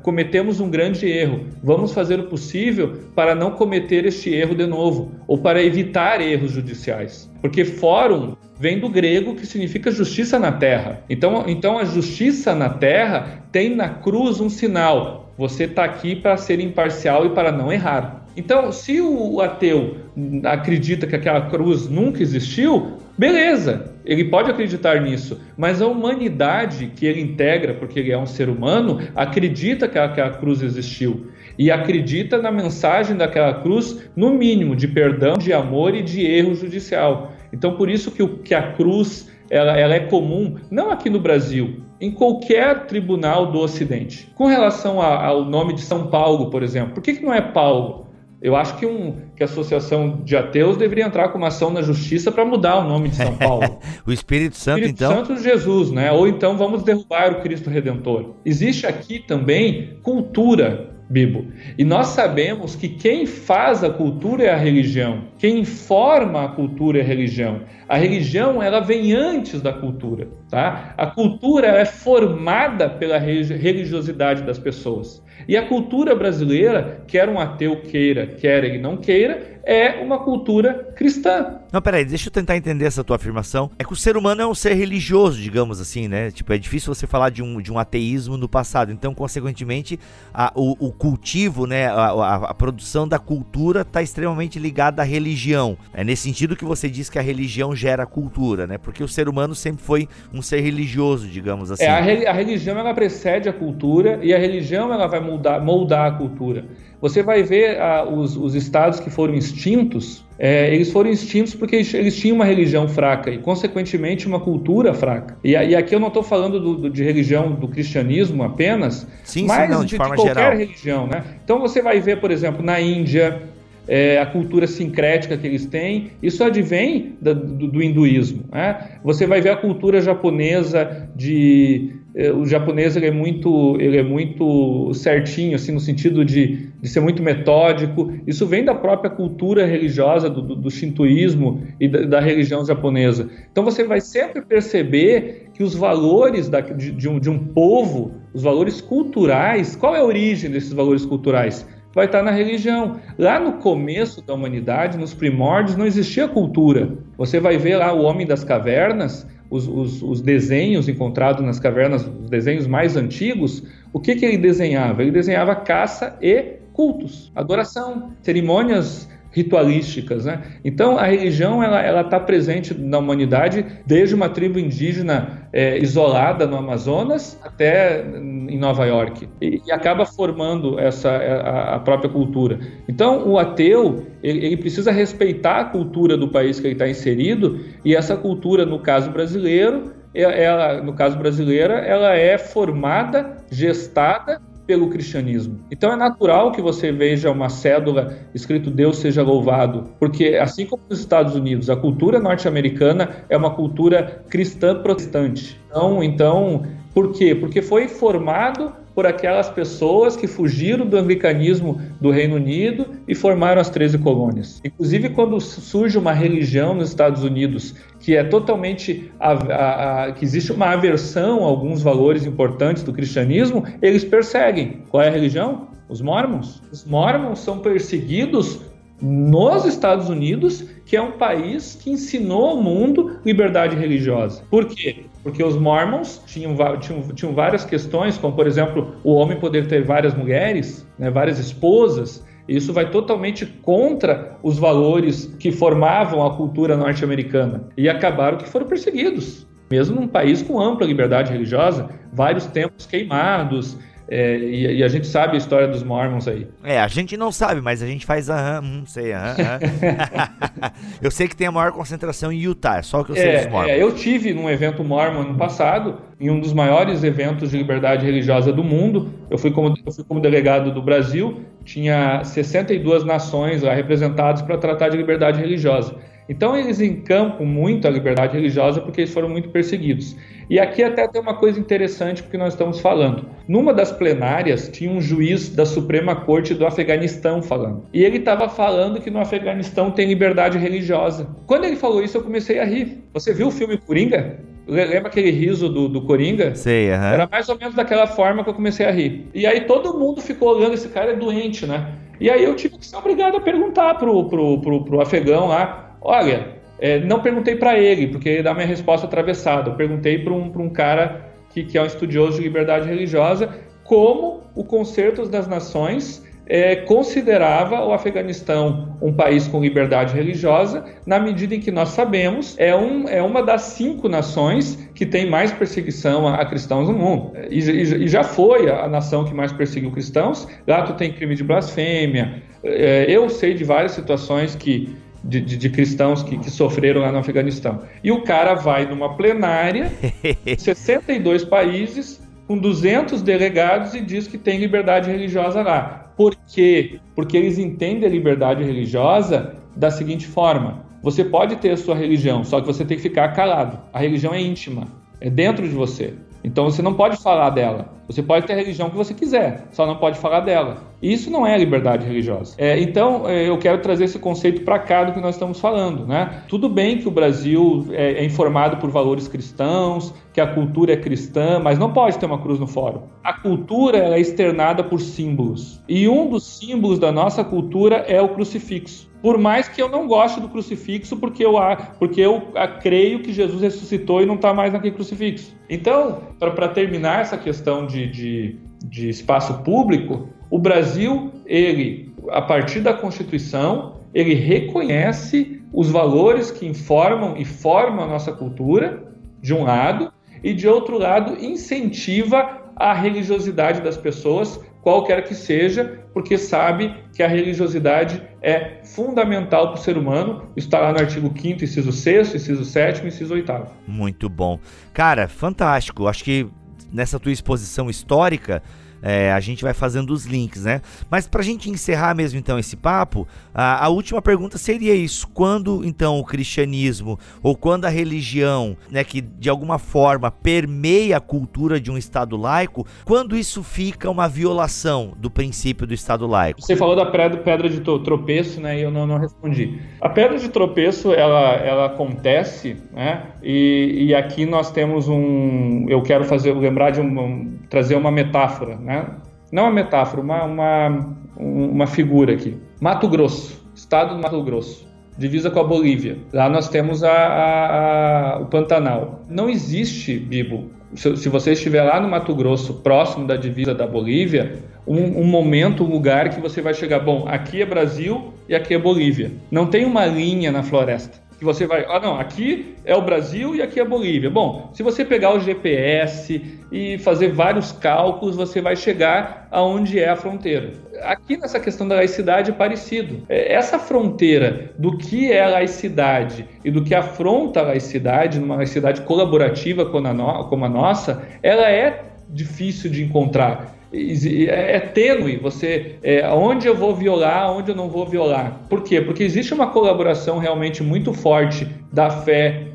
cometemos um grande erro. Vamos fazer o possível para não cometer este erro de novo, ou para evitar erros judiciais. Porque fórum vem do grego que significa justiça na terra. Então, então a justiça na terra tem na cruz um sinal. Você está aqui para ser imparcial e para não errar. Então, se o ateu acredita que aquela cruz nunca existiu, beleza, ele pode acreditar nisso, mas a humanidade que ele integra, porque ele é um ser humano, acredita que aquela cruz existiu e acredita na mensagem daquela cruz, no mínimo, de perdão, de amor e de erro judicial. Então, por isso que, o, que a cruz ela, ela é comum, não aqui no Brasil, em qualquer tribunal do Ocidente. Com relação a, ao nome de São Paulo, por exemplo, por que, que não é Paulo? Eu acho que, um, que a Associação de Ateus deveria entrar com uma ação na justiça para mudar o nome de São *laughs* Paulo. o Espírito Santo, Espírito então? Santo Jesus, né? Ou então vamos derrubar o Cristo Redentor. Existe aqui também cultura, Bibo. E nós sabemos que quem faz a cultura é a religião. Quem forma a cultura é a religião. A religião, ela vem antes da cultura, tá? A cultura é formada pela religiosidade das pessoas. E a cultura brasileira, quer um ateu queira, quer ele não queira, é uma cultura cristã. Não, peraí, deixa eu tentar entender essa tua afirmação. É que o ser humano é um ser religioso, digamos assim, né? Tipo, é difícil você falar de um, de um ateísmo no passado. Então, consequentemente, a, o, o, cultivo, né, a, a, a produção da cultura está extremamente ligada à religião religião. É nesse sentido que você diz que a religião gera cultura, né? Porque o ser humano sempre foi um ser religioso, digamos assim. É, a, a religião ela precede a cultura e a religião ela vai moldar, moldar a cultura. Você vai ver ah, os, os, estados que foram extintos, é, eles foram extintos porque eles, eles, tinham uma religião fraca e, consequentemente, uma cultura fraca. E, e aqui eu não estou falando do, do, de religião do cristianismo apenas, sim, mas sim, não, de, de, de qualquer geral. religião. Né? Então você vai ver, por exemplo, na Índia, é, a cultura sincrética que eles têm, isso advém do, do, do hinduísmo. Né? Você vai ver a cultura japonesa de é, o japonês ele é muito ele é muito certinho assim no sentido de, de ser muito metódico isso vem da própria cultura religiosa do, do, do shintoísmo e da, da, religião japonesa então você vai sempre perceber que os valores da, de, de, um, de um povo os valores culturais qual é a origem desses valores culturais vai estar na religião. Lá no começo da humanidade, nos primórdios, não existia cultura. Você vai ver lá o homem das cavernas, os, os, os, desenhos encontrados nas cavernas, os desenhos mais antigos, o que, que ele desenhava? Ele desenhava caça e cultos, adoração, cerimônias ritualísticas, né? Então a religião ela está presente na humanidade desde uma tribo indígena é, isolada no Amazonas até em Nova York e, e acaba formando essa a, a, própria cultura. Então o ateu ele, ele precisa respeitar a cultura do país que ele está inserido e essa cultura no caso brasileiro ela, no caso brasileira, ela é formada, gestada pelo cristianismo. Então é natural que você veja uma cédula escrito Deus seja louvado, porque assim como nos Estados Unidos, a cultura norte-americana é uma cultura cristã protestante. Então, então, por quê? Porque foi formado por aquelas pessoas que fugiram do anglicanismo do Reino Unido e formaram as 13 colônias. Inclusive, quando surge uma religião nos Estados Unidos que é totalmente a, a, a, que existe uma aversão a alguns valores importantes do cristianismo, eles perseguem. Qual é a religião? Os mormons. Os mormons são perseguidos nos Estados Unidos, que é um país que ensinou ao mundo liberdade religiosa. Por quê? Porque os mormons tinham, tinham, tinham várias questões, como por exemplo o homem poder ter várias mulheres, né, várias esposas. Isso vai totalmente contra os valores que formavam a cultura norte-americana e acabaram que foram perseguidos. Mesmo num país com ampla liberdade religiosa, vários templos queimados, é, e, e, a gente sabe a história dos Mormons aí. É, a gente não sabe, mas a gente faz aham, hum, sei, aham, aham. *laughs* eu sei que tem a maior concentração em Utah, é só que eu sei é, dos Mormons. É, eu tive num evento Mormon ano passado, em um dos maiores eventos de liberdade religiosa do mundo. Eu fui como, eu fui como delegado do Brasil, tinha 62 nações lá representadas para tratar de liberdade religiosa. Então eles encampam muito a liberdade religiosa porque eles foram muito perseguidos. E aqui até tem uma coisa interessante porque nós estamos falando. Numa das plenárias tinha um juiz da Suprema Corte do Afeganistão falando. E ele estava falando que no Afeganistão tem liberdade religiosa. Quando ele falou isso eu comecei a rir. Você viu o filme Coringa? Lembra aquele riso do, do Coringa? Sei, aham. Era mais ou menos daquela forma que eu comecei a rir. E aí todo mundo ficou olhando, esse cara é doente, né? E aí eu tive que ser obrigado a perguntar pro, pro, pro, pro afegão lá, Olha, é, não perguntei para ele, porque ele dá minha resposta atravessada. Eu perguntei para um, um cara que, que é um estudioso de liberdade religiosa como o Concerto das Nações é, considerava o Afeganistão um país com liberdade religiosa, na medida em que nós sabemos é, um, é uma das cinco nações que tem mais perseguição a, a cristãos no mundo. E, e, e, já foi a, nação que mais perseguiu cristãos. Lá tu tem crime de blasfêmia. É, eu sei de várias situações que de, de, de, cristãos que, que, sofreram lá no Afeganistão. E o cara vai numa plenária, *laughs* 62 países, com 200 delegados e diz que tem liberdade religiosa lá. Por quê? Porque eles entendem a liberdade religiosa da seguinte forma: você pode ter a sua religião, só que você tem que ficar calado. A religião é íntima, é dentro de você. Então você não pode falar dela. Você pode ter a religião que você quiser, só não pode falar dela. Isso não é liberdade religiosa. É, então é, eu quero trazer esse conceito para cá do que nós estamos falando. Né? Tudo bem que o Brasil é, é, informado por valores cristãos, que a cultura é cristã, mas não pode ter uma cruz no fórum. A cultura é externada por símbolos. E um dos símbolos da nossa cultura é o crucifixo. Por mais que eu não goste do crucifixo, porque eu, porque eu creio que Jesus ressuscitou e não está mais naquele crucifixo. Então, para terminar essa questão de, de, de espaço público, o Brasil, ele, a partir da Constituição, ele reconhece os valores que informam e formam a nossa cultura, de um lado, e de outro lado, incentiva a religiosidade das pessoas, qualquer que seja, porque sabe que a religiosidade é fundamental para o ser humano. Está lá no artigo 5 inciso 6 inciso 7 inciso 8 Muito bom. Cara, fantástico. Acho que nessa tua exposição histórica, é, a gente vai fazendo os links, né? Mas para a gente encerrar mesmo então esse papo, a, a, última pergunta seria isso: quando então o cristianismo ou quando a religião, né, que de alguma forma permeia a cultura de um Estado laico, quando isso fica uma violação do princípio do Estado laico? Você falou da pedra de tropeço, né? E eu não, não respondi. A pedra de tropeço ela, ela acontece, né? E, e aqui nós temos um. Eu quero fazer lembrar de um, um trazer uma metáfora. Né? Né? não uma metáfora, uma, uma, uma figura aqui. Mato Grosso, estado do Mato Grosso, divisa com a Bolívia. Lá nós temos a, a, a, o Pantanal. Não existe, Bibo, se, se, você estiver lá no Mato Grosso, próximo da divisa da Bolívia, um, um, momento, um lugar que você vai chegar, bom, aqui é Brasil e aqui é Bolívia. Não tem uma linha na floresta que você vai, ah não, aqui é o Brasil e aqui é a Bolívia. Bom, se você pegar o GPS e fazer vários cálculos, você vai chegar aonde é a fronteira. Aqui nessa questão da laicidade é parecido. É, essa fronteira do que é a laicidade e do que afronta a laicidade, numa laicidade colaborativa como a, no, como a nossa, ela é difícil de encontrar. É, é tênue você é, onde eu vou violar, onde eu não vou violar. Por quê? Porque existe uma colaboração realmente muito forte da fé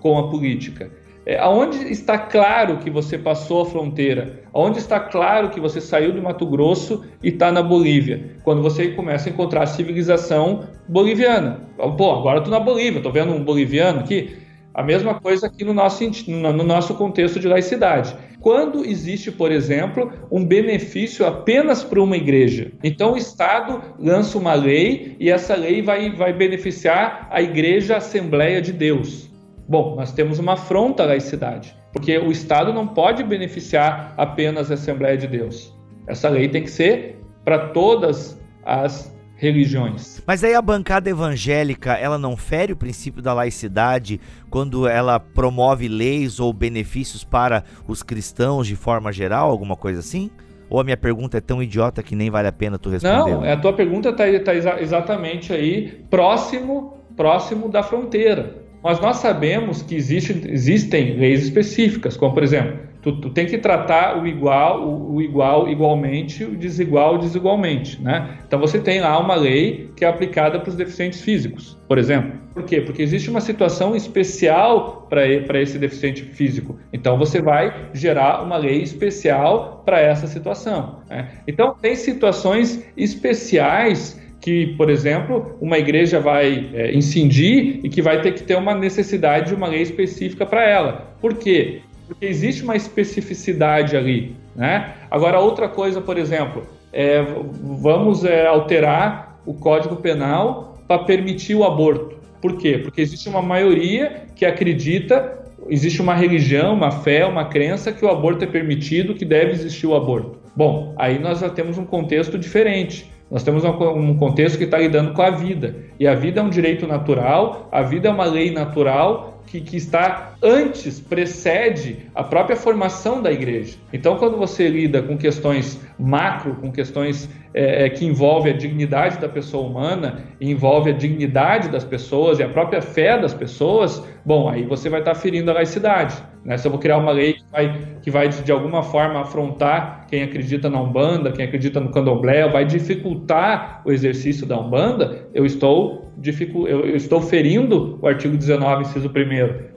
com a política. É, aonde está claro que você passou a fronteira? Onde está claro que você saiu do Mato Grosso e está na Bolívia? Quando você começa a encontrar a civilização boliviana. Pô, agora estou na Bolívia, estou vendo um boliviano aqui. A mesma coisa aqui no nosso, no nosso contexto de laicidade quando existe, por exemplo, um benefício apenas para uma igreja. Então o Estado lança uma lei e essa lei vai, vai beneficiar a Igreja Assembleia de Deus. Bom, nós temos uma afronta à laicidade, porque o Estado não pode beneficiar apenas a Assembleia de Deus. Essa lei tem que ser para todas as religiões. Mas aí a bancada evangélica, ela não fere o princípio da laicidade quando ela promove leis ou benefícios para os cristãos de forma geral, alguma coisa assim? Ou a minha pergunta é tão idiota que nem vale a pena tu responder? Não, a tua pergunta está tá exatamente aí próximo, próximo da fronteira. Mas nós sabemos que existe, existem leis específicas, como por exemplo, Tu, tu tem que tratar o igual, o, o, igual igualmente, o desigual desigualmente, né? Então você tem lá uma lei que é aplicada para os deficientes físicos, por exemplo. Por quê? Porque existe uma situação especial para esse deficiente físico. Então você vai gerar uma lei especial para essa situação. Né? Então tem situações especiais que, por exemplo, uma igreja vai é, incidir e que vai ter que ter uma necessidade de uma lei específica para ela. Por quê? Porque existe uma especificidade ali. Né? Agora, outra coisa, por exemplo, é, vamos é, alterar o Código Penal para permitir o aborto. Por quê? Porque existe uma maioria que acredita, existe uma religião, uma fé, uma crença que o aborto é permitido, que deve existir o aborto. Bom, aí nós já temos um contexto diferente. Nós temos um contexto que está lidando com a vida. E a vida é um direito natural, a vida é uma lei natural que, que, está antes, precede a própria formação da igreja. Então, quando você lida com questões macro, com questões é, é que envolvem a dignidade da pessoa humana, envolve a dignidade das pessoas e a própria fé das pessoas, bom, aí você vai estar ferindo a laicidade. Né? Se eu vou criar uma lei que vai, que vai de alguma forma afrontar quem acredita na Umbanda, quem acredita no Candomblé, vai dificultar o exercício da Umbanda, eu estou eu estou ferindo o artigo 19, inciso 1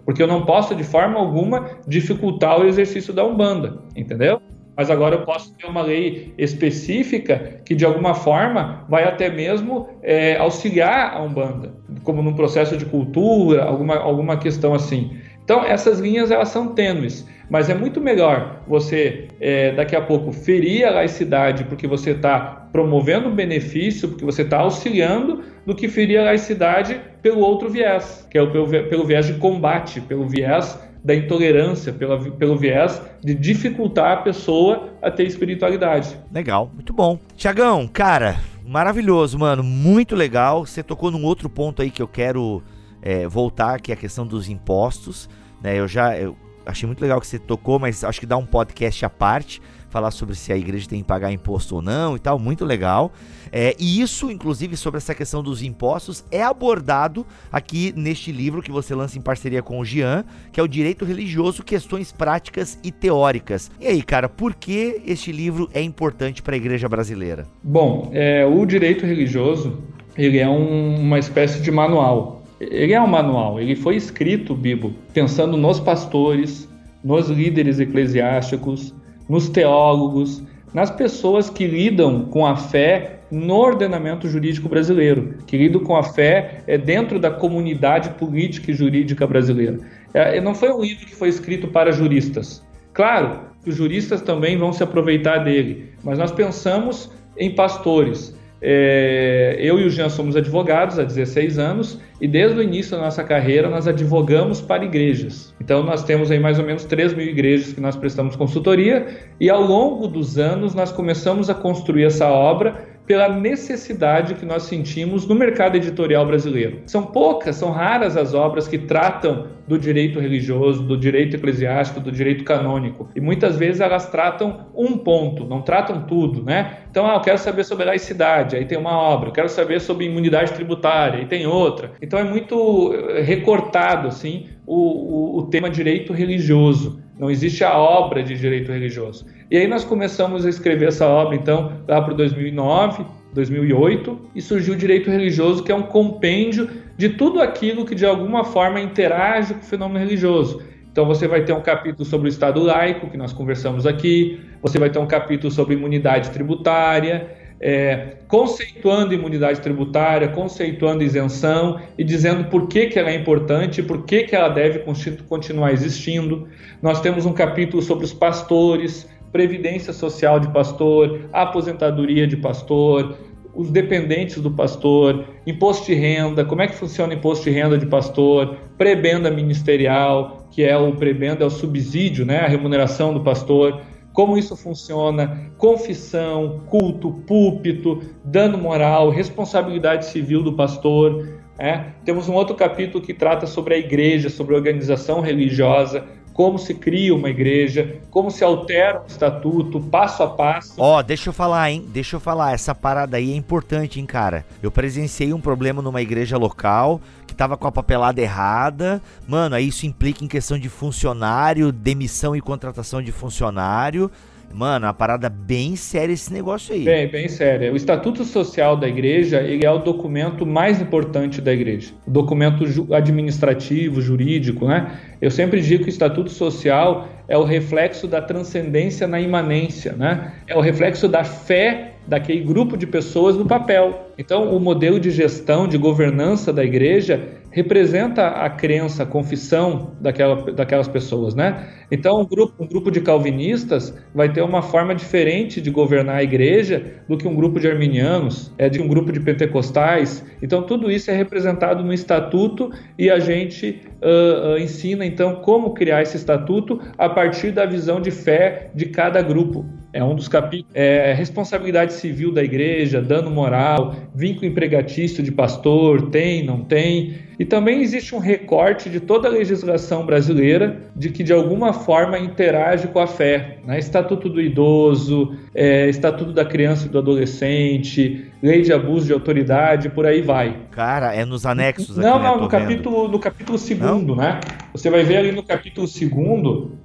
porque eu não posso de forma alguma dificultar o exercício da Umbanda, entendeu? Mas agora eu posso ter uma lei específica que de alguma forma vai até mesmo é, auxiliar a Umbanda, como num processo de cultura, alguma, alguma questão assim. Então essas linhas elas são tênues, mas é muito melhor você é, daqui a pouco ferir a laicidade porque você está promovendo benefício, porque você está auxiliando, do que ferir a laicidade pelo outro viés, que é o pelo, pelo viés de combate, pelo viés da intolerância, pela, pelo viés de dificultar a pessoa a ter espiritualidade. Legal, muito bom. Tiagão, cara, maravilhoso, mano. Muito legal. Você tocou num outro ponto aí que eu quero é, voltar, que é a questão dos impostos. Né? Eu já eu achei muito legal que você tocou, mas acho que dá um podcast à parte falar sobre se a igreja tem que pagar imposto ou não e tal, muito legal. É, e isso, inclusive, sobre essa questão dos impostos, é abordado aqui neste livro que você lança em parceria com o Jean, que é o Direito Religioso, Questões Práticas e Teóricas. E aí, cara, por que este livro é importante para a igreja brasileira? Bom, é, o direito religioso, ele é um, uma espécie de manual. Ele é um manual, ele foi escrito, Bibo, pensando nos pastores, nos líderes eclesiásticos, nos teólogos, nas pessoas que lidam com a fé no ordenamento jurídico brasileiro, que lidam com a fé é, dentro da comunidade política e jurídica brasileira. É, não foi um livro que foi escrito para juristas. Claro os juristas também vão se aproveitar dele, mas nós pensamos em pastores, é, eu e o Jean somos advogados há 16 anos e desde o início da nossa carreira nós advogamos para igrejas. Então nós temos aí mais ou menos 3 mil igrejas que nós prestamos consultoria e ao longo dos anos nós começamos a construir essa obra pela necessidade que nós sentimos no mercado editorial brasileiro. São poucas, são raras as obras que tratam do direito religioso, do direito eclesiástico, do direito canônico. E muitas vezes elas tratam um ponto, não tratam tudo, né? Então, ah, eu quero saber sobre laicidade, aí tem uma obra. Eu quero saber sobre imunidade tributária, aí tem outra. Então, é muito eh, recortado, assim, o, o, o tema direito religioso. Não existe a obra de direito religioso. E aí nós começamos a escrever essa obra, então, lá para 2009, 2008, e surgiu o direito religioso, que é um compêndio de tudo aquilo que de alguma forma interage com o fenômeno religioso. Então você vai ter um capítulo sobre o Estado laico, que nós conversamos aqui, você vai ter um capítulo sobre imunidade tributária, é, conceituando imunidade tributária, conceituando isenção e dizendo por que, que ela é importante, por que, que ela deve continuar existindo. Nós temos um capítulo sobre os pastores, previdência social de pastor, aposentadoria de pastor, os dependentes do pastor, imposto de renda, como é que funciona o imposto de renda de pastor, prebenda ministerial, que é o prebenda é o subsídio, né, a remuneração do pastor como isso funciona, confissão, culto, púlpito, dano moral, responsabilidade civil do pastor. É. Temos um outro capítulo que trata sobre a igreja, sobre a organização religiosa, como se cria uma igreja, como se altera um estatuto, passo a passo. Ó, oh, deixa eu falar, hein? Deixa eu falar, essa parada aí é importante, hein, cara? Eu presenciei um problema numa igreja local que tava com a papelada errada. Mano, aí isso implica em questão de funcionário, demissão e contratação de funcionário. Mano, uma parada bem séria esse negócio aí. Bem, bem séria. O Estatuto Social da Igreja, ele é o documento mais importante da Igreja. O documento administrativo, jurídico, né? Eu sempre digo que o Estatuto Social é o reflexo da transcendência na imanência, né? É o reflexo da fé daquele grupo de pessoas no papel. Então, o modelo de gestão, de governança da igreja representa a crença, a confissão daquela, daquelas pessoas, né? Então, um grupo, um grupo de calvinistas vai ter uma forma diferente de governar a igreja do que um grupo de arminianos, é de um grupo de pentecostais. Então, tudo isso é representado no estatuto e a gente uh, uh, ensina, então, como criar esse estatuto a partir da visão de fé de cada grupo. É um dos capítulos. É responsabilidade civil da igreja, dano moral, vínculo empregatício de pastor, tem, não tem. E também existe um recorte de toda a legislação brasileira de que de alguma forma interage com a fé. Né? Estatuto do idoso, é, Estatuto da criança e do adolescente, lei de abuso de autoridade, por aí vai. Cara, é nos anexos aqui, Não, né? não, no capítulo, no capítulo segundo, não? né? Você vai ver ali no capítulo segundo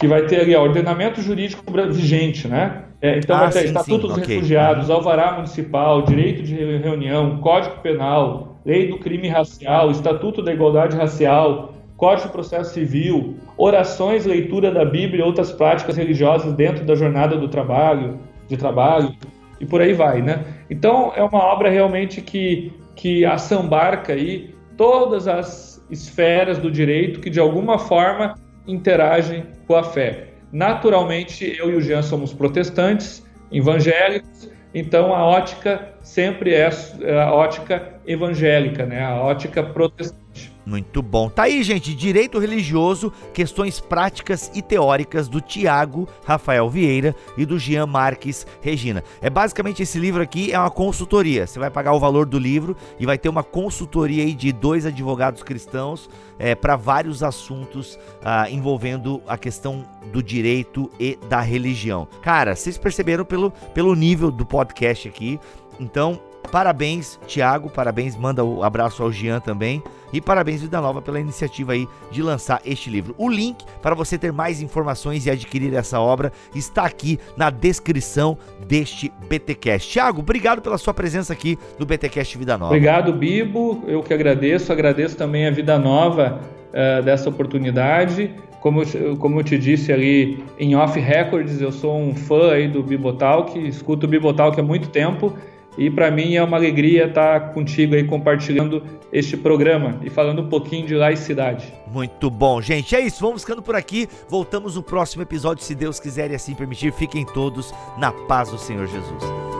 que vai ter ali ó, ordenamento jurídico vigente, né? É, então ah, vai ter sim, Estatuto sim, dos okay. Refugiados, Alvará Municipal, Direito de Reunião, Código Penal, Lei do Crime Racial, Estatuto da Igualdade Racial, Código de Processo Civil, orações, leitura da Bíblia e outras práticas religiosas dentro da jornada do trabalho, de trabalho, e por aí vai, né? Então é uma obra realmente que, que assambarca aí todas as esferas do direito que de alguma forma interagem com a fé. Naturalmente, eu e o Jean somos protestantes, evangélicos, então a ótica sempre é a ótica evangélica, né? a ótica protestante. Muito bom. Tá aí, gente, Direito Religioso, questões práticas e teóricas do Tiago Rafael Vieira e do Jean Marques Regina. É basicamente esse livro aqui é uma consultoria. Você vai pagar o valor do livro e vai ter uma consultoria aí de dois advogados cristãos é, para vários assuntos ah, envolvendo a questão do direito e da religião. Cara, vocês perceberam pelo, pelo nível do podcast aqui. Então, Parabéns, Thiago, parabéns, manda o um abraço ao Jean também. E parabéns, Vida Nova, pela iniciativa aí de lançar este livro. O link para você ter mais informações e adquirir essa obra está aqui na descrição deste BTcast. Thiago, obrigado pela sua presença aqui no BTcast Vida Nova. Obrigado, Bibo. Eu que agradeço. Agradeço também a Vida Nova uh, dessa oportunidade. Como, como eu te disse ali em off records, eu sou um fã aí do Bibotalk, escuto o Bibotalk há muito tempo e para mim é uma alegria estar contigo aí compartilhando este programa e falando um pouquinho de laicidade. Muito bom, gente. É isso, vamos ficando por aqui. Voltamos no próximo episódio, se Deus quiser e assim permitir. Fiquem todos na paz do Senhor Jesus.